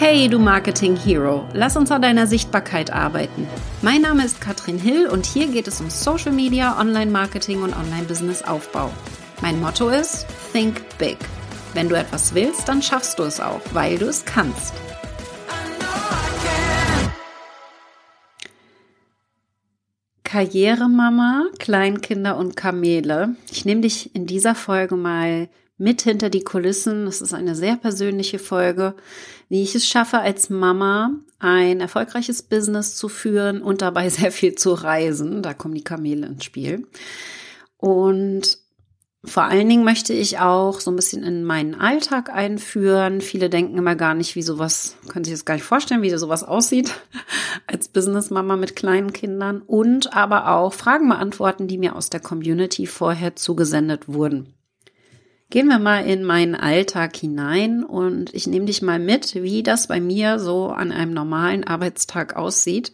Hey, du Marketing Hero, lass uns an deiner Sichtbarkeit arbeiten. Mein Name ist Katrin Hill und hier geht es um Social Media, Online-Marketing und Online-Business-Aufbau. Mein Motto ist Think Big. Wenn du etwas willst, dann schaffst du es auch, weil du es kannst. Karrieremama, Kleinkinder und Kamele. Ich nehme dich in dieser Folge mal mit hinter die Kulissen. Das ist eine sehr persönliche Folge, wie ich es schaffe, als Mama ein erfolgreiches Business zu führen und dabei sehr viel zu reisen. Da kommen die Kamele ins Spiel. Und vor allen Dingen möchte ich auch so ein bisschen in meinen Alltag einführen. Viele denken immer gar nicht, wie sowas, können sich das gar nicht vorstellen, wie sowas aussieht als Businessmama mit kleinen Kindern und aber auch Fragen beantworten, die mir aus der Community vorher zugesendet wurden. Gehen wir mal in meinen Alltag hinein und ich nehme dich mal mit, wie das bei mir so an einem normalen Arbeitstag aussieht.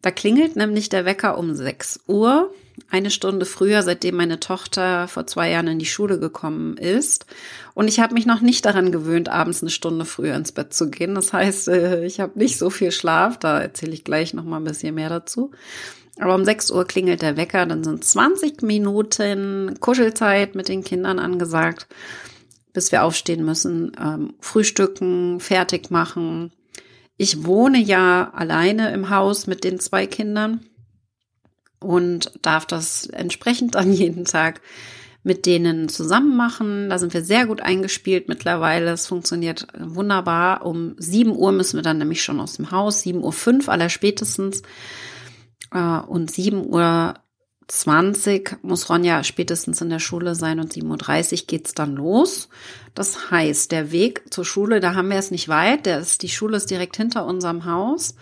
Da klingelt nämlich der Wecker um 6 Uhr eine Stunde früher, seitdem meine Tochter vor zwei Jahren in die Schule gekommen ist. Und ich habe mich noch nicht daran gewöhnt, abends eine Stunde früher ins Bett zu gehen. Das heißt, äh, ich habe nicht so viel Schlaf. Da erzähle ich gleich noch mal ein bisschen mehr dazu. Aber um 6 Uhr klingelt der Wecker, dann sind 20 Minuten Kuschelzeit mit den Kindern angesagt, bis wir aufstehen müssen, ähm, frühstücken, fertig machen. Ich wohne ja alleine im Haus mit den zwei Kindern und darf das entsprechend dann jeden Tag mit denen zusammen machen. Da sind wir sehr gut eingespielt mittlerweile. Es funktioniert wunderbar. Um 7 Uhr müssen wir dann nämlich schon aus dem Haus, 7 Uhr 5 aller spätestens. Äh, und 7 Uhr 20 muss Ronja spätestens in der Schule sein und 7.30 Uhr geht's dann los. Das heißt, der Weg zur Schule, da haben wir es nicht weit. Der ist, die Schule ist direkt hinter unserem Haus.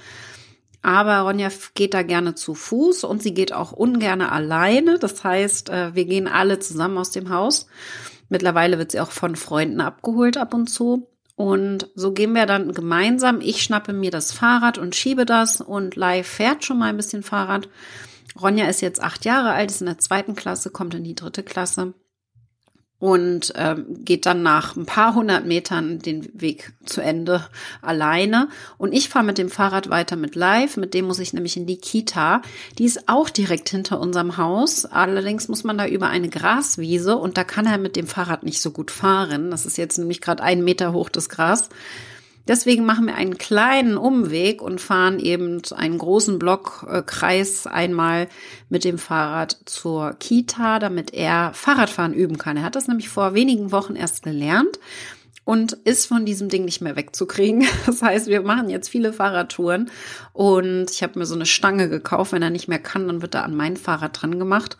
Aber Ronja geht da gerne zu Fuß und sie geht auch ungerne alleine. Das heißt, äh, wir gehen alle zusammen aus dem Haus. Mittlerweile wird sie auch von Freunden abgeholt ab und zu. Und so gehen wir dann gemeinsam. Ich schnappe mir das Fahrrad und schiebe das und Live fährt schon mal ein bisschen Fahrrad. Ronja ist jetzt acht Jahre alt, ist in der zweiten Klasse, kommt in die dritte Klasse und ähm, geht dann nach ein paar hundert Metern den Weg zu Ende alleine. Und ich fahre mit dem Fahrrad weiter mit Live. Mit dem muss ich nämlich in die Kita. Die ist auch direkt hinter unserem Haus. Allerdings muss man da über eine Graswiese und da kann er mit dem Fahrrad nicht so gut fahren. Das ist jetzt nämlich gerade ein Meter hoch das Gras. Deswegen machen wir einen kleinen Umweg und fahren eben einen großen Blockkreis einmal mit dem Fahrrad zur Kita, damit er Fahrradfahren üben kann. Er hat das nämlich vor wenigen Wochen erst gelernt und ist von diesem Ding nicht mehr wegzukriegen. Das heißt, wir machen jetzt viele Fahrradtouren und ich habe mir so eine Stange gekauft. Wenn er nicht mehr kann, dann wird er an mein Fahrrad dran gemacht.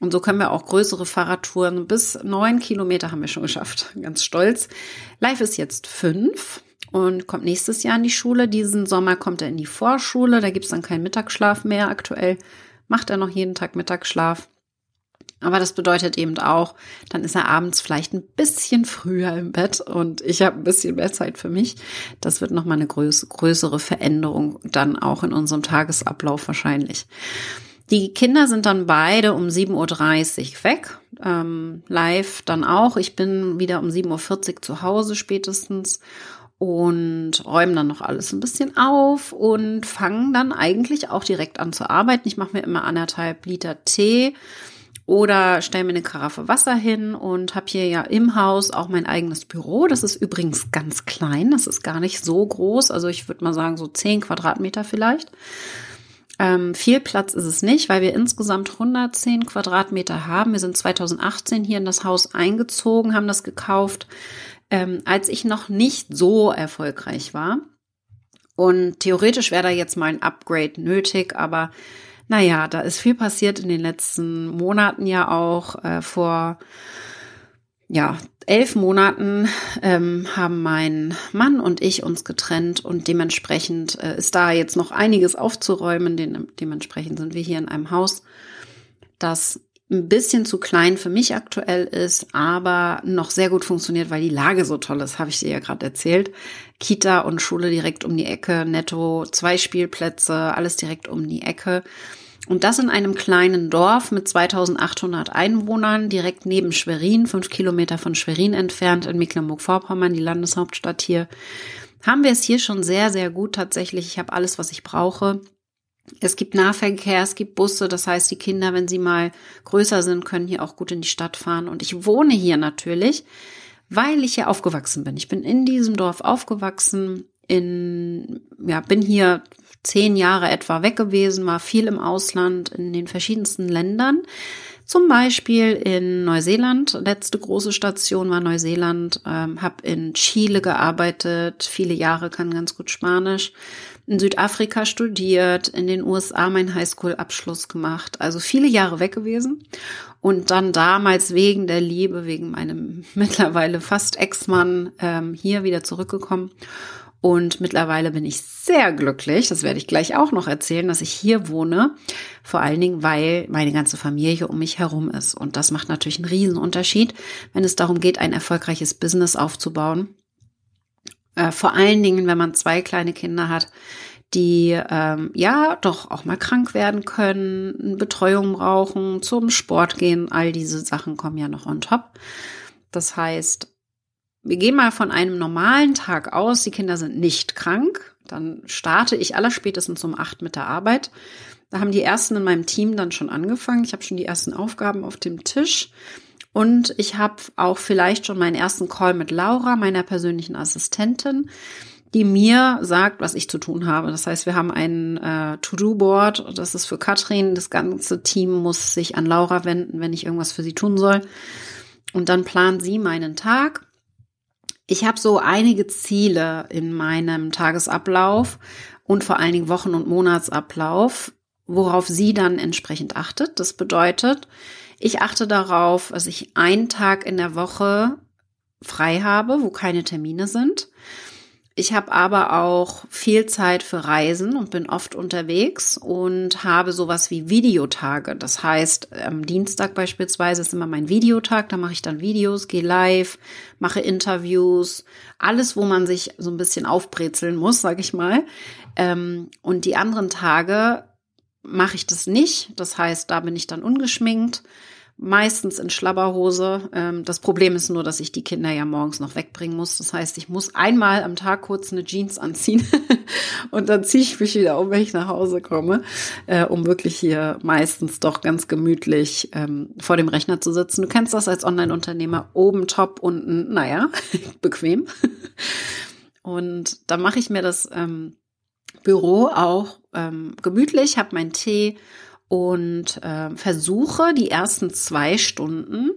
Und so können wir auch größere Fahrradtouren bis neun Kilometer haben wir schon geschafft. Ganz stolz. Live ist jetzt fünf und kommt nächstes Jahr in die Schule. Diesen Sommer kommt er in die Vorschule. Da gibt's dann keinen Mittagsschlaf mehr. Aktuell macht er noch jeden Tag Mittagsschlaf. Aber das bedeutet eben auch, dann ist er abends vielleicht ein bisschen früher im Bett und ich habe ein bisschen mehr Zeit für mich. Das wird nochmal eine größere Veränderung dann auch in unserem Tagesablauf wahrscheinlich. Die Kinder sind dann beide um 7.30 Uhr weg, ähm, live dann auch. Ich bin wieder um 7.40 Uhr zu Hause spätestens und räumen dann noch alles ein bisschen auf und fangen dann eigentlich auch direkt an zu arbeiten. Ich mache mir immer anderthalb Liter Tee oder stelle mir eine Karaffe Wasser hin und habe hier ja im Haus auch mein eigenes Büro. Das ist übrigens ganz klein, das ist gar nicht so groß. Also ich würde mal sagen so zehn Quadratmeter vielleicht. Ähm, viel Platz ist es nicht, weil wir insgesamt 110 Quadratmeter haben. Wir sind 2018 hier in das Haus eingezogen, haben das gekauft ähm, als ich noch nicht so erfolgreich war. Und theoretisch wäre da jetzt mal ein Upgrade nötig, aber naja, da ist viel passiert in den letzten Monaten ja auch. Äh, vor ja, elf Monaten ähm, haben mein Mann und ich uns getrennt und dementsprechend äh, ist da jetzt noch einiges aufzuräumen. Den, dementsprechend sind wir hier in einem Haus, das ein bisschen zu klein für mich aktuell ist, aber noch sehr gut funktioniert, weil die Lage so toll ist, habe ich dir ja gerade erzählt. Kita und Schule direkt um die Ecke, netto zwei Spielplätze, alles direkt um die Ecke. Und das in einem kleinen Dorf mit 2800 Einwohnern, direkt neben Schwerin, fünf Kilometer von Schwerin entfernt in Mecklenburg-Vorpommern, die Landeshauptstadt hier. haben wir es hier schon sehr, sehr gut tatsächlich. Ich habe alles, was ich brauche. Es gibt Nahverkehr, es gibt Busse, das heißt, die Kinder, wenn sie mal größer sind, können hier auch gut in die Stadt fahren. Und ich wohne hier natürlich, weil ich hier aufgewachsen bin. Ich bin in diesem Dorf aufgewachsen, in, ja, bin hier zehn Jahre etwa weg gewesen, war viel im Ausland, in den verschiedensten Ländern. Zum Beispiel in Neuseeland, letzte große Station war Neuseeland, ähm, habe in Chile gearbeitet, viele Jahre kann ganz gut Spanisch, in Südafrika studiert, in den USA meinen Highschool-Abschluss gemacht, also viele Jahre weg gewesen und dann damals wegen der Liebe, wegen meinem mittlerweile fast Ex-Mann ähm, hier wieder zurückgekommen und mittlerweile bin ich sehr glücklich, das werde ich gleich auch noch erzählen, dass ich hier wohne. Vor allen Dingen, weil meine ganze Familie um mich herum ist. Und das macht natürlich einen riesen Unterschied, wenn es darum geht, ein erfolgreiches Business aufzubauen. Äh, vor allen Dingen, wenn man zwei kleine Kinder hat, die ähm, ja doch auch mal krank werden können, Betreuung brauchen, zum Sport gehen. All diese Sachen kommen ja noch on top. Das heißt, wir gehen mal von einem normalen Tag aus, die Kinder sind nicht krank, dann starte ich allerspätestens um acht mit der Arbeit. Da haben die ersten in meinem Team dann schon angefangen. Ich habe schon die ersten Aufgaben auf dem Tisch. Und ich habe auch vielleicht schon meinen ersten Call mit Laura, meiner persönlichen Assistentin, die mir sagt, was ich zu tun habe. Das heißt, wir haben ein äh, To-Do-Board. Das ist für Katrin. Das ganze Team muss sich an Laura wenden, wenn ich irgendwas für sie tun soll. Und dann plant sie meinen Tag ich habe so einige Ziele in meinem Tagesablauf und vor allen Dingen Wochen- und Monatsablauf, worauf sie dann entsprechend achtet. Das bedeutet, ich achte darauf, dass ich einen Tag in der Woche frei habe, wo keine Termine sind. Ich habe aber auch viel Zeit für Reisen und bin oft unterwegs und habe sowas wie Videotage. Das heißt, am Dienstag beispielsweise ist immer mein Videotag, da mache ich dann Videos, gehe live, mache Interviews, alles, wo man sich so ein bisschen aufbrezeln muss, sag ich mal. Ähm, und die anderen Tage mache ich das nicht. Das heißt, da bin ich dann ungeschminkt meistens in Schlabberhose. Ähm, das Problem ist nur, dass ich die Kinder ja morgens noch wegbringen muss. Das heißt, ich muss einmal am Tag kurz eine Jeans anziehen und dann ziehe ich mich wieder um, wenn ich nach Hause komme, äh, um wirklich hier meistens doch ganz gemütlich ähm, vor dem Rechner zu sitzen. Du kennst das als Online-Unternehmer, oben top, unten, naja, bequem. Und da mache ich mir das ähm, Büro auch ähm, gemütlich, habe meinen Tee und äh, versuche die ersten zwei Stunden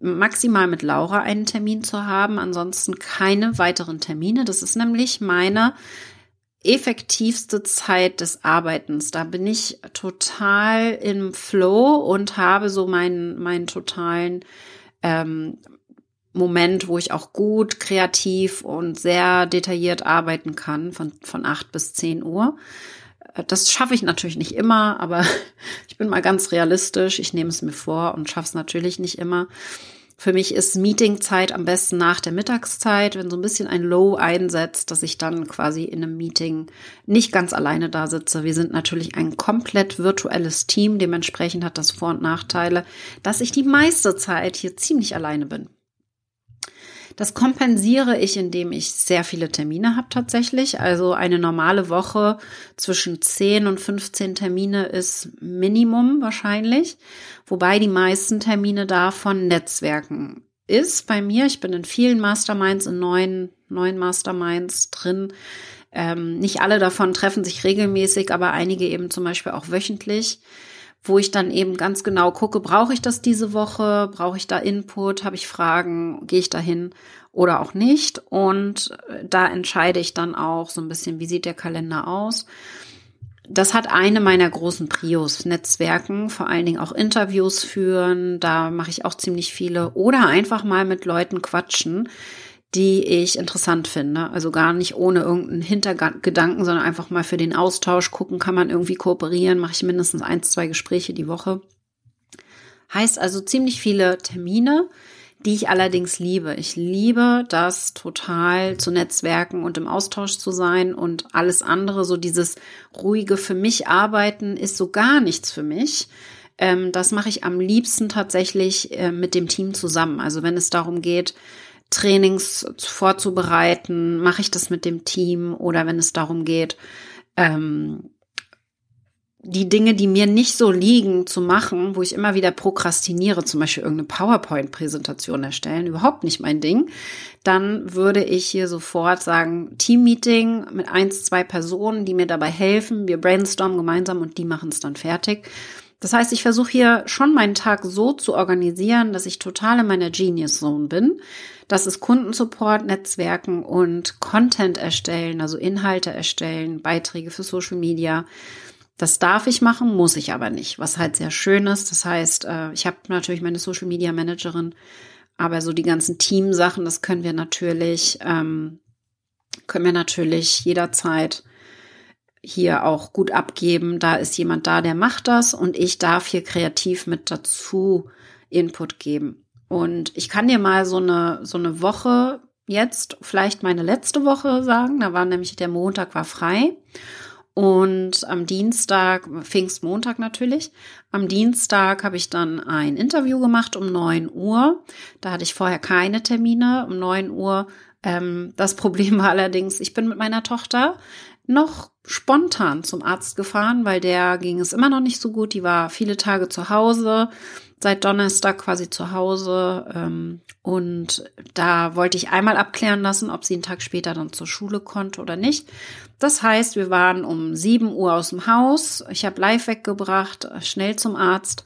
maximal mit Laura einen Termin zu haben, ansonsten keine weiteren Termine. Das ist nämlich meine effektivste Zeit des Arbeitens. Da bin ich total im Flow und habe so meinen, meinen totalen ähm, Moment, wo ich auch gut kreativ und sehr detailliert arbeiten kann, von, von acht bis zehn Uhr. Das schaffe ich natürlich nicht immer, aber ich bin mal ganz realistisch. Ich nehme es mir vor und schaffe es natürlich nicht immer. Für mich ist Meetingzeit am besten nach der Mittagszeit, wenn so ein bisschen ein Low einsetzt, dass ich dann quasi in einem Meeting nicht ganz alleine da sitze. Wir sind natürlich ein komplett virtuelles Team, dementsprechend hat das Vor- und Nachteile, dass ich die meiste Zeit hier ziemlich alleine bin. Das kompensiere ich, indem ich sehr viele Termine habe tatsächlich. Also eine normale Woche zwischen 10 und 15 Termine ist Minimum wahrscheinlich. Wobei die meisten Termine davon Netzwerken ist bei mir. Ich bin in vielen Masterminds, in neun, neun Masterminds drin. Ähm, nicht alle davon treffen sich regelmäßig, aber einige eben zum Beispiel auch wöchentlich wo ich dann eben ganz genau gucke, brauche ich das diese Woche, brauche ich da Input, habe ich Fragen, gehe ich da hin oder auch nicht. Und äh, da entscheide ich dann auch so ein bisschen, wie sieht der Kalender aus. Das hat eine meiner großen Prios, Netzwerken, vor allen Dingen auch Interviews führen, da mache ich auch ziemlich viele. Oder einfach mal mit Leuten quatschen, die ich interessant finde. Also gar nicht ohne irgendeinen Hintergedanken, sondern einfach mal für den Austausch gucken, kann man irgendwie kooperieren, mache ich mindestens ein, zwei Gespräche die Woche. Heißt also ziemlich viele Termine, die ich allerdings liebe. Ich liebe das total zu netzwerken und im Austausch zu sein und alles andere, so dieses ruhige für mich arbeiten ist so gar nichts für mich. Ähm, das mache ich am liebsten tatsächlich äh, mit dem Team zusammen. Also wenn es darum geht, Trainings vorzubereiten, mache ich das mit dem Team oder wenn es darum geht, ähm, die Dinge, die mir nicht so liegen, zu machen, wo ich immer wieder prokrastiniere, zum Beispiel irgendeine PowerPoint-Präsentation erstellen, überhaupt nicht mein Ding, dann würde ich hier sofort sagen, Team-Meeting mit eins, zwei Personen, die mir dabei helfen. Wir brainstormen gemeinsam und die machen es dann fertig. Das heißt, ich versuche hier schon meinen Tag so zu organisieren, dass ich total in meiner Genius Zone bin. Das ist Kundensupport, Netzwerken und Content erstellen, also Inhalte erstellen, Beiträge für Social Media das darf ich machen, muss ich aber nicht, was halt sehr schön ist. Das heißt, äh, ich habe natürlich meine Social Media Managerin, aber so die ganzen Teamsachen, das können wir natürlich, ähm, können wir natürlich jederzeit hier auch gut abgeben. Da ist jemand da, der macht das und ich darf hier kreativ mit dazu Input geben. Und ich kann dir mal so eine, so eine Woche jetzt, vielleicht meine letzte Woche sagen. Da war nämlich der Montag war frei. Und am Dienstag, Pfingstmontag natürlich, am Dienstag habe ich dann ein Interview gemacht um neun Uhr. Da hatte ich vorher keine Termine um neun Uhr. Ähm, das Problem war allerdings, ich bin mit meiner Tochter noch spontan zum Arzt gefahren, weil der ging es immer noch nicht so gut. Die war viele Tage zu Hause seit Donnerstag quasi zu Hause. Ähm, und da wollte ich einmal abklären lassen, ob sie einen Tag später dann zur Schule konnte oder nicht. Das heißt, wir waren um 7 Uhr aus dem Haus. Ich habe live weggebracht, schnell zum Arzt.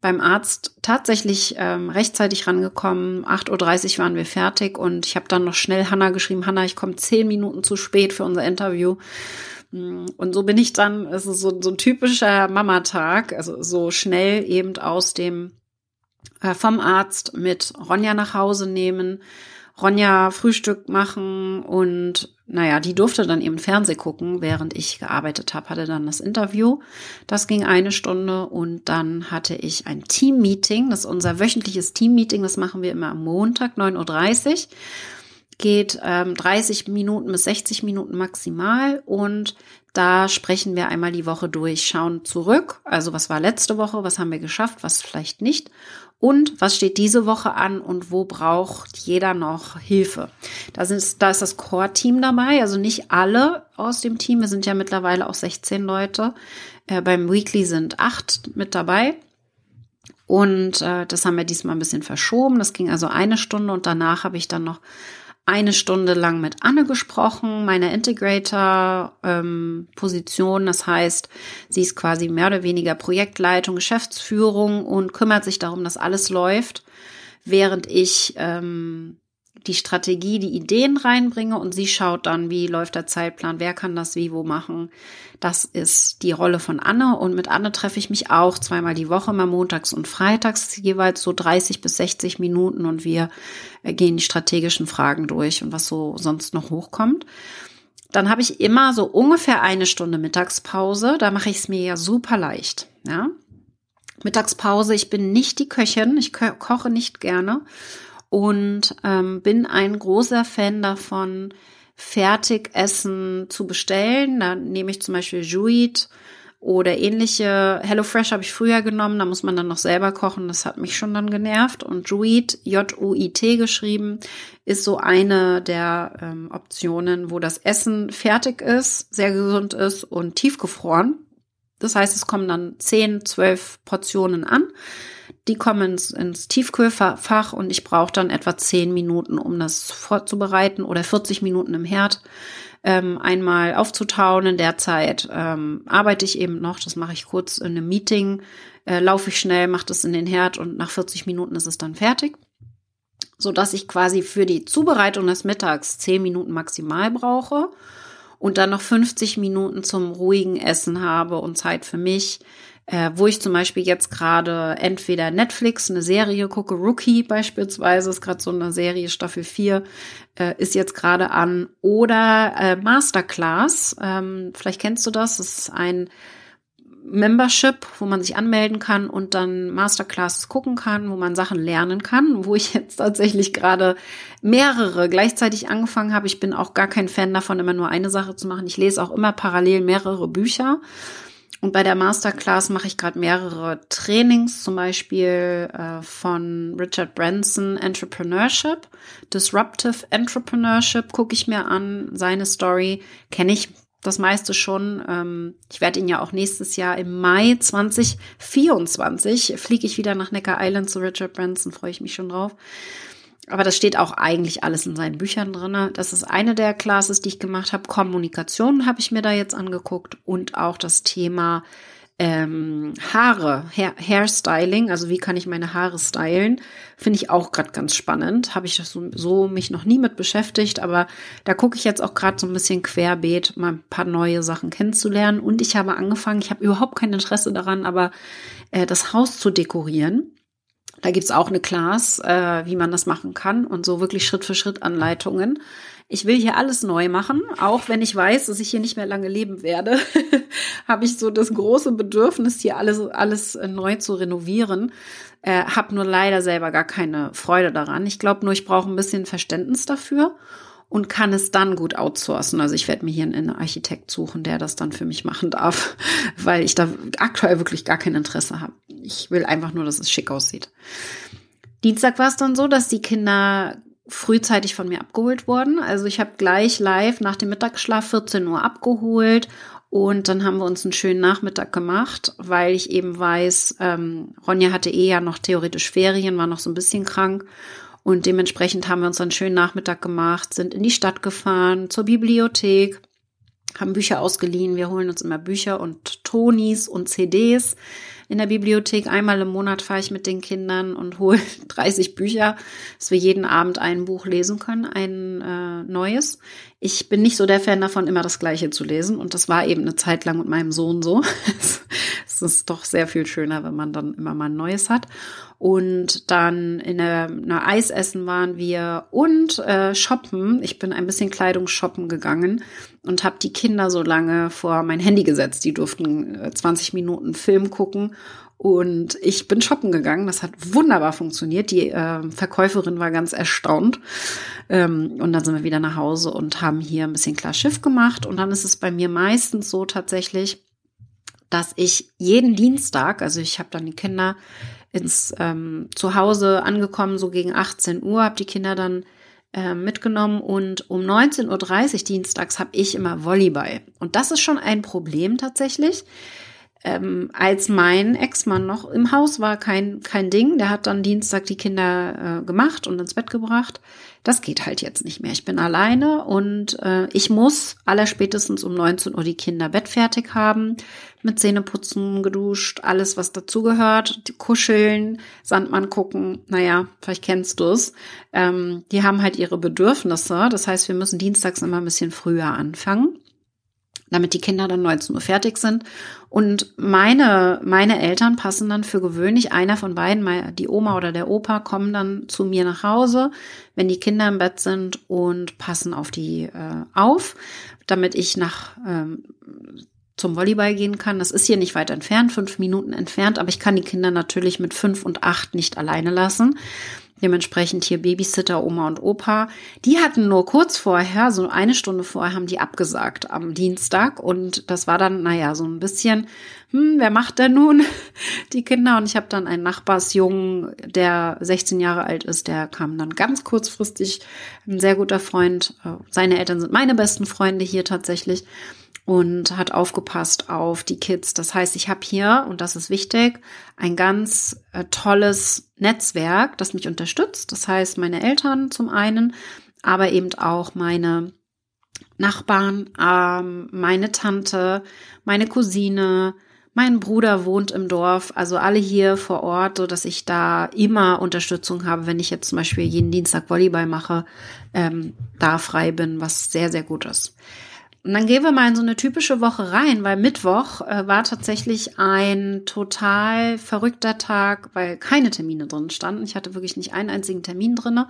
Beim Arzt tatsächlich ähm, rechtzeitig rangekommen. 8.30 Uhr waren wir fertig und ich habe dann noch schnell Hanna geschrieben, Hanna, ich komme zehn Minuten zu spät für unser Interview. Mm, und so bin ich dann, es ist so, so ein typischer Mamatag, also so schnell eben aus dem äh, vom Arzt mit Ronja nach Hause nehmen, Ronja Frühstück machen und naja, die durfte dann eben Fernseh gucken, während ich gearbeitet habe, hatte dann das Interview. Das ging eine Stunde und dann hatte ich ein Team-Meeting. Das ist unser wöchentliches Team-Meeting. Das machen wir immer am Montag, 9.30 Uhr. Geht ähm, 30 Minuten bis 60 Minuten maximal und da sprechen wir einmal die Woche durch, schauen zurück. Also was war letzte Woche, was haben wir geschafft, was vielleicht nicht und was steht diese Woche an und wo braucht jeder noch Hilfe. Da, sind, da ist das Core-Team dabei, also nicht alle aus dem Team. Wir sind ja mittlerweile auch 16 Leute. Äh, beim Weekly sind acht mit dabei. Und äh, das haben wir diesmal ein bisschen verschoben. Das ging also eine Stunde und danach habe ich dann noch eine Stunde lang mit Anne gesprochen, meiner Integrator-Position. Ähm, das heißt, sie ist quasi mehr oder weniger Projektleitung, Geschäftsführung und kümmert sich darum, dass alles läuft, während ich ähm, die Strategie, die Ideen reinbringe und sie schaut dann, wie läuft der Zeitplan, wer kann das wie wo machen. Das ist die Rolle von Anne und mit Anne treffe ich mich auch zweimal die Woche, mal montags und freitags, jeweils so 30 bis 60 Minuten und wir äh, gehen die strategischen Fragen durch und was so sonst noch hochkommt. Dann habe ich immer so ungefähr eine Stunde Mittagspause. Da mache ich es mir ja super leicht. Ja? Mittagspause, ich bin nicht die Köchin, ich koche nicht gerne und ähm, bin ein großer Fan davon, Fertigessen zu bestellen. Da nehme ich zum Beispiel Juit oder ähnliche. HelloFresh habe ich früher genommen, da muss man dann noch selber kochen, das hat mich schon dann genervt. Und Juit, J-U-I-T geschrieben, ist so eine der ähm, Optionen, wo das Essen fertig ist, sehr gesund ist und tiefgefroren. Das heißt, es kommen dann 10, 12 Portionen an. Die kommen ins, ins Tiefkühlfach und ich brauche dann etwa 10 Minuten, um das vorzubereiten oder 40 Minuten im Herd ähm, einmal aufzutauen. In der Zeit ähm, arbeite ich eben noch, das mache ich kurz in einem Meeting, äh, laufe ich schnell, mache das in den Herd und nach 40 Minuten ist es dann fertig. So dass ich quasi für die Zubereitung des Mittags 10 Minuten maximal brauche und dann noch 50 Minuten zum ruhigen Essen habe und Zeit für mich, äh, wo ich zum Beispiel jetzt gerade entweder Netflix eine Serie gucke, Rookie beispielsweise, ist gerade so eine Serie, Staffel 4, äh, ist jetzt gerade an, oder äh, Masterclass, ähm, vielleicht kennst du das, das ist ein Membership, wo man sich anmelden kann und dann Masterclasses gucken kann, wo man Sachen lernen kann, wo ich jetzt tatsächlich gerade mehrere gleichzeitig angefangen habe. Ich bin auch gar kein Fan davon, immer nur eine Sache zu machen. Ich lese auch immer parallel mehrere Bücher und bei der Masterclass mache ich gerade mehrere Trainings, zum Beispiel äh, von Richard Branson Entrepreneurship, Disruptive Entrepreneurship gucke ich mir an, seine Story kenne ich das meiste schon. Ähm, ich werde ihn ja auch nächstes Jahr im Mai 2024 fliege ich wieder nach Necker Island zu Richard Branson, freue ich mich schon drauf. Aber das steht auch eigentlich alles in seinen Büchern drin. Das ist eine der Classes, die ich gemacht habe. Kommunikation habe ich mir da jetzt angeguckt und auch das Thema ähm, Haare, Hair, Hairstyling, also wie kann ich meine Haare stylen, finde ich auch gerade ganz spannend. Habe ich so, so mich noch nie mit beschäftigt, aber da gucke ich jetzt auch gerade so ein bisschen querbeet, mal ein paar neue Sachen kennenzulernen. Und ich habe angefangen, ich habe überhaupt kein Interesse daran, aber äh, das Haus zu dekorieren. Da gibt's auch eine Class, äh, wie man das machen kann und so wirklich Schritt für Schritt Anleitungen. Ich will hier alles neu machen, auch wenn ich weiß, dass ich hier nicht mehr lange leben werde, habe ich so das große Bedürfnis, hier alles, alles neu zu renovieren. Äh, habe nur leider selber gar keine Freude daran. Ich glaube nur, ich brauche ein bisschen Verständnis dafür und kann es dann gut outsourcen. Also ich werde mir hier einen Architekt suchen, der das dann für mich machen darf, weil ich da aktuell wirklich gar kein Interesse habe. Ich will einfach nur, dass es schick aussieht. Dienstag war es dann so, dass die Kinder frühzeitig von mir abgeholt wurden. Also ich habe gleich live nach dem Mittagsschlaf 14 Uhr abgeholt und dann haben wir uns einen schönen Nachmittag gemacht, weil ich eben weiß, ähm, Ronja hatte eh ja noch theoretisch Ferien, war noch so ein bisschen krank und dementsprechend haben wir uns einen schönen Nachmittag gemacht, sind in die Stadt gefahren, zur Bibliothek, haben Bücher ausgeliehen. Wir holen uns immer Bücher und Tonis und CDs in der Bibliothek. Einmal im Monat fahre ich mit den Kindern und hole 30 Bücher, dass wir jeden Abend ein Buch lesen können, ein äh, neues. Ich bin nicht so der Fan davon, immer das Gleiche zu lesen. Und das war eben eine Zeit lang mit meinem Sohn so. es ist doch sehr viel schöner, wenn man dann immer mal ein neues hat. Und dann in einer Eisessen waren wir und äh, shoppen. Ich bin ein bisschen Kleidung shoppen gegangen und habe die Kinder so lange vor mein Handy gesetzt. Die durften äh, 20 Minuten Film gucken und ich bin shoppen gegangen. Das hat wunderbar funktioniert. Die äh, Verkäuferin war ganz erstaunt. Ähm, und dann sind wir wieder nach Hause und haben hier ein bisschen klar Schiff gemacht. Und dann ist es bei mir meistens so tatsächlich, dass ich jeden Dienstag, also ich habe dann die Kinder ins ähm, Zuhause angekommen, so gegen 18 Uhr, habe die Kinder dann äh, mitgenommen und um 19.30 Uhr dienstags habe ich immer Volleyball. Und das ist schon ein Problem tatsächlich, ähm, als mein Ex-Mann noch im Haus war, kein, kein Ding. Der hat dann Dienstag die Kinder äh, gemacht und ins Bett gebracht. Das geht halt jetzt nicht mehr. Ich bin alleine und äh, ich muss allerspätestens um 19 Uhr die Kinder bettfertig haben, mit Zähneputzen, geduscht, alles, was dazugehört, kuscheln, Sandmann gucken. Naja, vielleicht kennst du es. Ähm, die haben halt ihre Bedürfnisse. Das heißt, wir müssen dienstags immer ein bisschen früher anfangen damit die Kinder dann 19 Uhr fertig sind. Und meine, meine Eltern passen dann für gewöhnlich, einer von beiden, die Oma oder der Opa, kommen dann zu mir nach Hause, wenn die Kinder im Bett sind und passen auf die äh, auf, damit ich nach ähm, zum Volleyball gehen kann. Das ist hier nicht weit entfernt, fünf Minuten entfernt, aber ich kann die Kinder natürlich mit fünf und acht nicht alleine lassen. Dementsprechend hier Babysitter, Oma und Opa. Die hatten nur kurz vorher, so eine Stunde vorher, haben die abgesagt am Dienstag. Und das war dann, naja, so ein bisschen, hm, wer macht denn nun die Kinder? Und ich habe dann einen Nachbarsjungen, der 16 Jahre alt ist, der kam dann ganz kurzfristig, ein sehr guter Freund. Seine Eltern sind meine besten Freunde hier tatsächlich und hat aufgepasst auf die Kids. Das heißt, ich habe hier, und das ist wichtig, ein ganz äh, tolles Netzwerk, das mich unterstützt. Das heißt, meine Eltern zum einen, aber eben auch meine Nachbarn, ähm, meine Tante, meine Cousine, mein Bruder wohnt im Dorf, also alle hier vor Ort, so dass ich da immer Unterstützung habe, wenn ich jetzt zum Beispiel jeden Dienstag Volleyball mache, ähm, da frei bin, was sehr, sehr gut ist. Und dann gehen wir mal in so eine typische Woche rein, weil Mittwoch äh, war tatsächlich ein total verrückter Tag, weil keine Termine drin standen. Ich hatte wirklich nicht einen einzigen Termin drinne.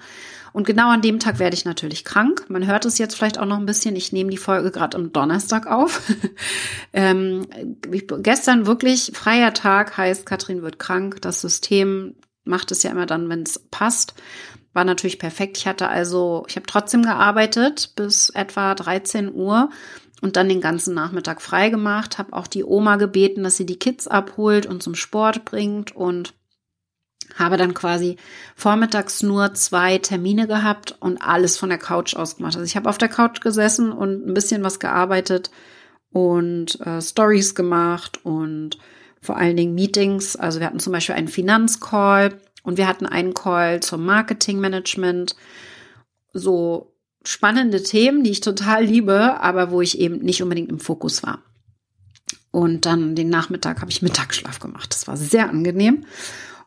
Und genau an dem Tag werde ich natürlich krank. Man hört es jetzt vielleicht auch noch ein bisschen. Ich nehme die Folge gerade am Donnerstag auf. ähm, ich, gestern wirklich freier Tag heißt, Katrin wird krank. Das System macht es ja immer dann, wenn es passt war natürlich perfekt. Ich hatte also, ich habe trotzdem gearbeitet bis etwa 13 Uhr und dann den ganzen Nachmittag frei gemacht, habe auch die Oma gebeten, dass sie die Kids abholt und zum Sport bringt und habe dann quasi vormittags nur zwei Termine gehabt und alles von der Couch aus gemacht. Also ich habe auf der Couch gesessen und ein bisschen was gearbeitet und äh, Stories gemacht und vor allen Dingen Meetings. Also wir hatten zum Beispiel einen Finanzcall und wir hatten einen Call zum Marketingmanagement. So spannende Themen, die ich total liebe, aber wo ich eben nicht unbedingt im Fokus war. Und dann den Nachmittag habe ich Mittagsschlaf gemacht. Das war sehr angenehm.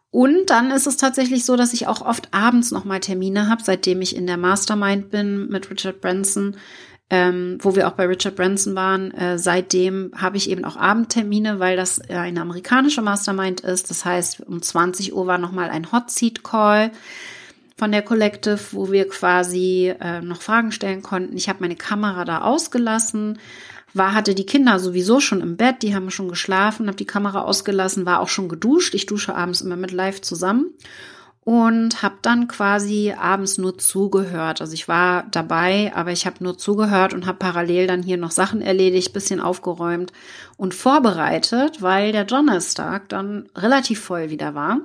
Und dann ist es tatsächlich so, dass ich auch oft abends nochmal Termine habe, seitdem ich in der Mastermind bin mit Richard Branson, ähm, wo wir auch bei Richard Branson waren. Äh, seitdem habe ich eben auch Abendtermine, weil das eine amerikanische Mastermind ist. Das heißt, um 20 Uhr war nochmal ein Hot Seat Call von der Collective, wo wir quasi äh, noch Fragen stellen konnten. Ich habe meine Kamera da ausgelassen, war hatte die Kinder sowieso schon im Bett, die haben schon geschlafen, habe die Kamera ausgelassen, war auch schon geduscht. Ich dusche abends immer mit Live zusammen und habe dann quasi abends nur zugehört. Also ich war dabei, aber ich habe nur zugehört und habe parallel dann hier noch Sachen erledigt, bisschen aufgeräumt und vorbereitet, weil der Donnerstag dann relativ voll wieder war.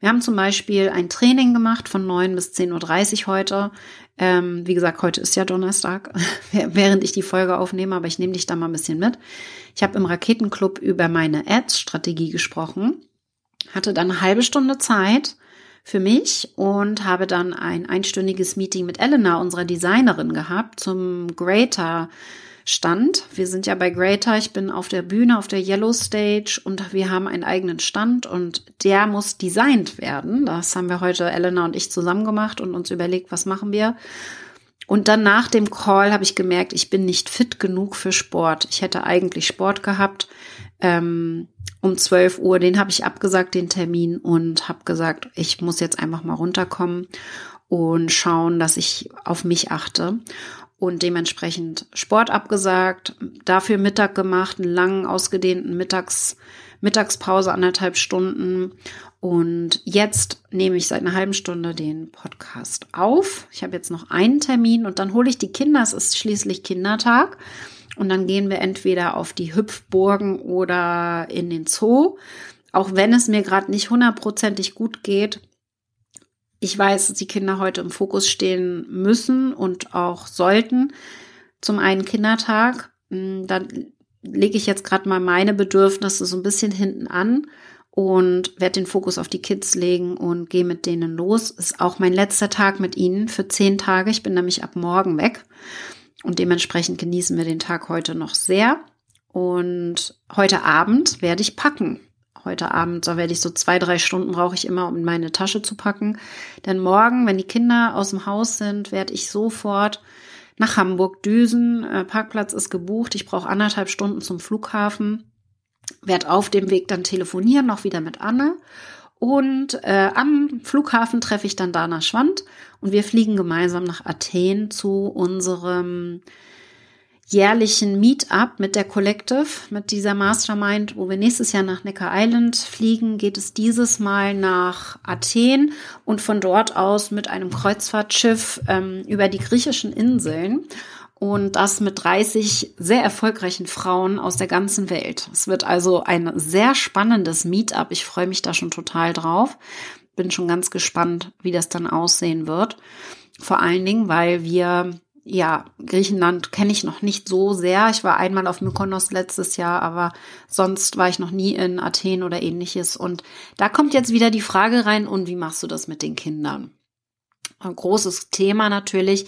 Wir haben zum Beispiel ein Training gemacht von 9 bis 10.30 Uhr heute. Ähm, wie gesagt, heute ist ja Donnerstag, während ich die Folge aufnehme, aber ich nehme dich da mal ein bisschen mit. Ich habe im Raketenclub über meine Ads-Strategie gesprochen, hatte dann eine halbe Stunde Zeit für mich und habe dann ein einstündiges Meeting mit Elena, unserer Designerin, gehabt zum Greater Stand. Wir sind ja bei Greater, ich bin auf der Bühne, auf der Yellow Stage und wir haben einen eigenen Stand und der muss designt werden. Das haben wir heute Elena und ich zusammen gemacht und uns überlegt, was machen wir. Und dann nach dem Call habe ich gemerkt, ich bin nicht fit genug für Sport. Ich hätte eigentlich Sport gehabt ähm, um 12 Uhr. Den habe ich abgesagt, den Termin, und habe gesagt, ich muss jetzt einfach mal runterkommen und schauen, dass ich auf mich achte. Und dementsprechend Sport abgesagt, dafür Mittag gemacht, einen langen, ausgedehnten Mittags, Mittagspause, anderthalb Stunden. Und jetzt nehme ich seit einer halben Stunde den Podcast auf. Ich habe jetzt noch einen Termin und dann hole ich die Kinder. Es ist schließlich Kindertag. Und dann gehen wir entweder auf die Hüpfburgen oder in den Zoo. Auch wenn es mir gerade nicht hundertprozentig gut geht. Ich weiß, dass die Kinder heute im Fokus stehen müssen und auch sollten. Zum einen Kindertag. Hm, dann lege ich jetzt gerade mal meine Bedürfnisse so ein bisschen hinten an und werde den Fokus auf die Kids legen und gehe mit denen los. Ist auch mein letzter Tag mit ihnen für zehn Tage. Ich bin nämlich ab morgen weg. Und dementsprechend genießen wir den Tag heute noch sehr. Und heute Abend werde ich packen. Heute Abend, da werde ich so zwei, drei Stunden brauche ich immer, um in meine Tasche zu packen. Denn morgen, wenn die Kinder aus dem Haus sind, werde ich sofort nach Hamburg düsen. Äh, Parkplatz ist gebucht. Ich brauche anderthalb Stunden zum Flughafen. Werde auf dem Weg dann telefonieren, noch wieder mit Anne. Und äh, am Flughafen treffe ich dann Dana Schwand und wir fliegen gemeinsam nach Athen zu unserem jährlichen Meetup mit der Collective, mit dieser Mastermind, wo wir nächstes Jahr nach Necker Island fliegen, geht es dieses Mal nach Athen und von dort aus mit einem Kreuzfahrtschiff ähm, über die griechischen Inseln und das mit 30 sehr erfolgreichen Frauen aus der ganzen Welt. Es wird also ein sehr spannendes Meetup. Ich freue mich da schon total drauf. Bin schon ganz gespannt, wie das dann aussehen wird. Vor allen Dingen, weil wir ja, Griechenland kenne ich noch nicht so sehr. Ich war einmal auf Mykonos letztes Jahr, aber sonst war ich noch nie in Athen oder ähnliches. Und da kommt jetzt wieder die Frage rein, und wie machst du das mit den Kindern? Ein großes Thema natürlich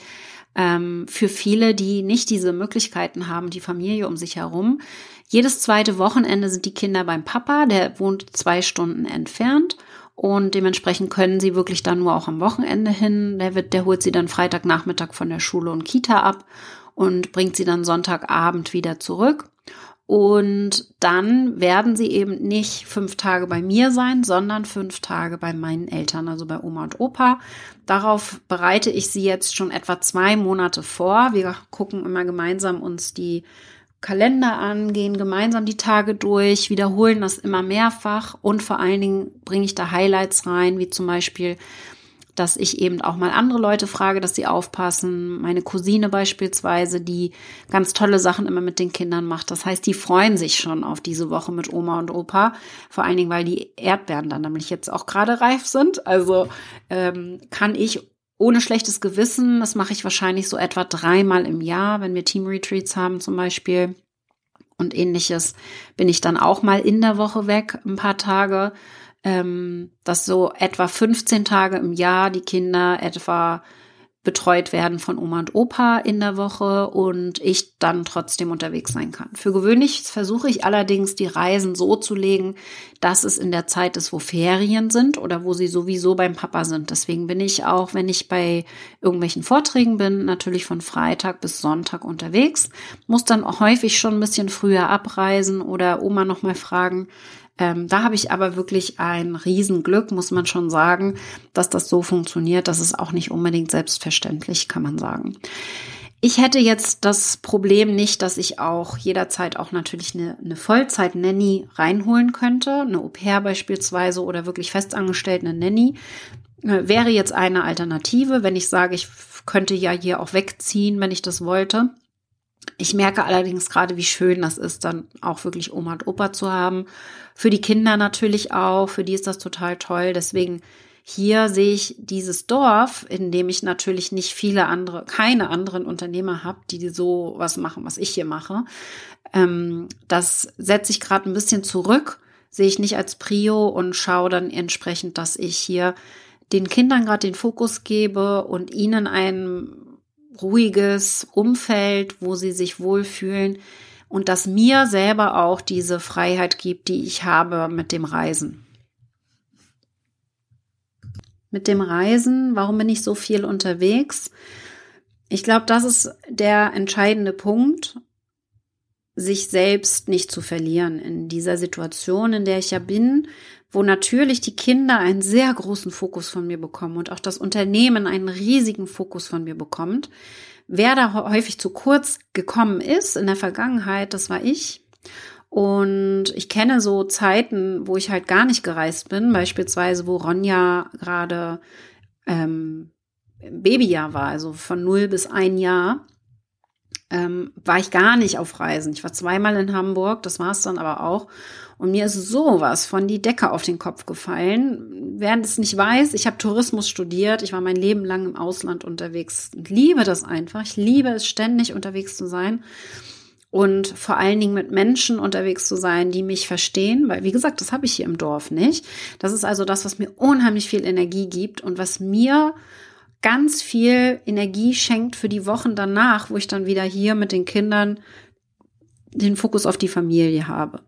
ähm, für viele, die nicht diese Möglichkeiten haben, die Familie um sich herum. Jedes zweite Wochenende sind die Kinder beim Papa, der wohnt zwei Stunden entfernt. Und dementsprechend können sie wirklich dann nur auch am Wochenende hin. Der, wird, der holt sie dann Freitagnachmittag von der Schule und Kita ab und bringt sie dann Sonntagabend wieder zurück. Und dann werden sie eben nicht fünf Tage bei mir sein, sondern fünf Tage bei meinen Eltern, also bei Oma und Opa. Darauf bereite ich sie jetzt schon etwa zwei Monate vor. Wir gucken immer gemeinsam uns die Kalender an, gehen gemeinsam die Tage durch, wiederholen das immer mehrfach und vor allen Dingen bringe ich da Highlights rein, wie zum Beispiel dass ich eben auch mal andere Leute frage, dass sie aufpassen. Meine Cousine beispielsweise, die ganz tolle Sachen immer mit den Kindern macht. Das heißt, die freuen sich schon auf diese Woche mit Oma und Opa. Vor allen Dingen, weil die Erdbeeren dann nämlich jetzt auch gerade reif sind. Also ähm, kann ich ohne schlechtes Gewissen, das mache ich wahrscheinlich so etwa dreimal im Jahr, wenn wir Team Retreats haben zum Beispiel und ähnliches, bin ich dann auch mal in der Woche weg, ein paar Tage ähm, dass so etwa 15 Tage im Jahr die Kinder etwa betreut werden von Oma und Opa in der Woche und ich dann trotzdem unterwegs sein kann. Für gewöhnlich versuche ich allerdings die Reisen so zu legen, dass es in der Zeit ist, wo Ferien sind oder wo sie sowieso beim Papa sind. Deswegen bin ich auch, wenn ich bei irgendwelchen Vorträgen bin, natürlich von Freitag bis Sonntag unterwegs, muss dann auch häufig schon ein bisschen früher abreisen oder Oma noch mal fragen, ähm, da habe ich aber wirklich ein Riesenglück, muss man schon sagen, dass das so funktioniert. Das ist auch nicht unbedingt selbstverständlich, kann man sagen. Ich hätte jetzt das Problem nicht, dass ich auch jederzeit auch natürlich eine, eine Vollzeit-Nanny reinholen könnte, eine Au-pair beispielsweise oder wirklich festangestellte Nanny. Äh, wäre jetzt eine Alternative, wenn ich sage, ich könnte ja hier auch wegziehen, wenn ich das wollte. Ich merke allerdings gerade, wie schön das ist, dann auch wirklich Oma und Opa zu haben. Für die Kinder natürlich auch, für die ist das total toll. Deswegen hier sehe ich dieses Dorf, in dem ich natürlich nicht viele andere, keine anderen Unternehmer habe, die so was machen, was ich hier mache. Ähm, das setze ich gerade ein bisschen zurück, sehe ich nicht als Prio und schaue dann entsprechend, dass ich hier den Kindern gerade den Fokus gebe und ihnen ein ruhiges Umfeld, wo sie sich wohlfühlen und das mir selber auch diese Freiheit gibt, die ich habe mit dem Reisen. Mit dem Reisen, warum bin ich so viel unterwegs? Ich glaube, das ist der entscheidende Punkt, sich selbst nicht zu verlieren in dieser Situation, in der ich ja bin, wo natürlich die Kinder einen sehr großen Fokus von mir bekommen und auch das Unternehmen einen riesigen Fokus von mir bekommt. Wer da häufig zu kurz gekommen ist in der Vergangenheit, das war ich. Und ich kenne so Zeiten, wo ich halt gar nicht gereist bin, beispielsweise wo Ronja gerade ähm, Babyjahr war, also von null bis ein Jahr ähm, war ich gar nicht auf Reisen. Ich war zweimal in Hamburg, das war es dann aber auch. Und mir ist sowas von die Decke auf den Kopf gefallen. Wer es nicht weiß, ich habe Tourismus studiert, ich war mein Leben lang im Ausland unterwegs. Ich liebe das einfach. Ich liebe es, ständig unterwegs zu sein und vor allen Dingen mit Menschen unterwegs zu sein, die mich verstehen, weil wie gesagt, das habe ich hier im Dorf nicht. Das ist also das, was mir unheimlich viel Energie gibt und was mir ganz viel Energie schenkt für die Wochen danach, wo ich dann wieder hier mit den Kindern den Fokus auf die Familie habe.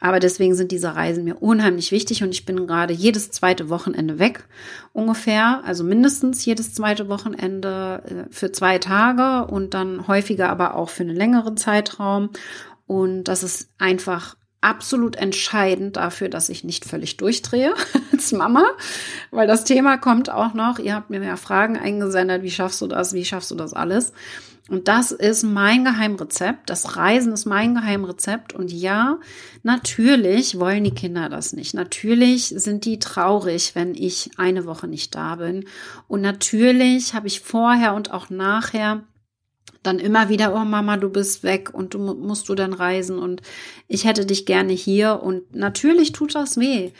Aber deswegen sind diese Reisen mir unheimlich wichtig und ich bin gerade jedes zweite Wochenende weg ungefähr, also mindestens jedes zweite Wochenende äh, für zwei Tage und dann häufiger aber auch für einen längeren Zeitraum. Und das ist einfach absolut entscheidend dafür, dass ich nicht völlig durchdrehe als Mama, weil das Thema kommt auch noch. Ihr habt mir ja Fragen eingesendet, wie schaffst du das, wie schaffst du das alles? Und das ist mein Geheimrezept. Das Reisen ist mein Geheimrezept. Und ja, natürlich wollen die Kinder das nicht. Natürlich sind die traurig, wenn ich eine Woche nicht da bin. Und natürlich habe ich vorher und auch nachher dann immer wieder, oh Mama, du bist weg und du musst du dann reisen und ich hätte dich gerne hier und natürlich tut das weh.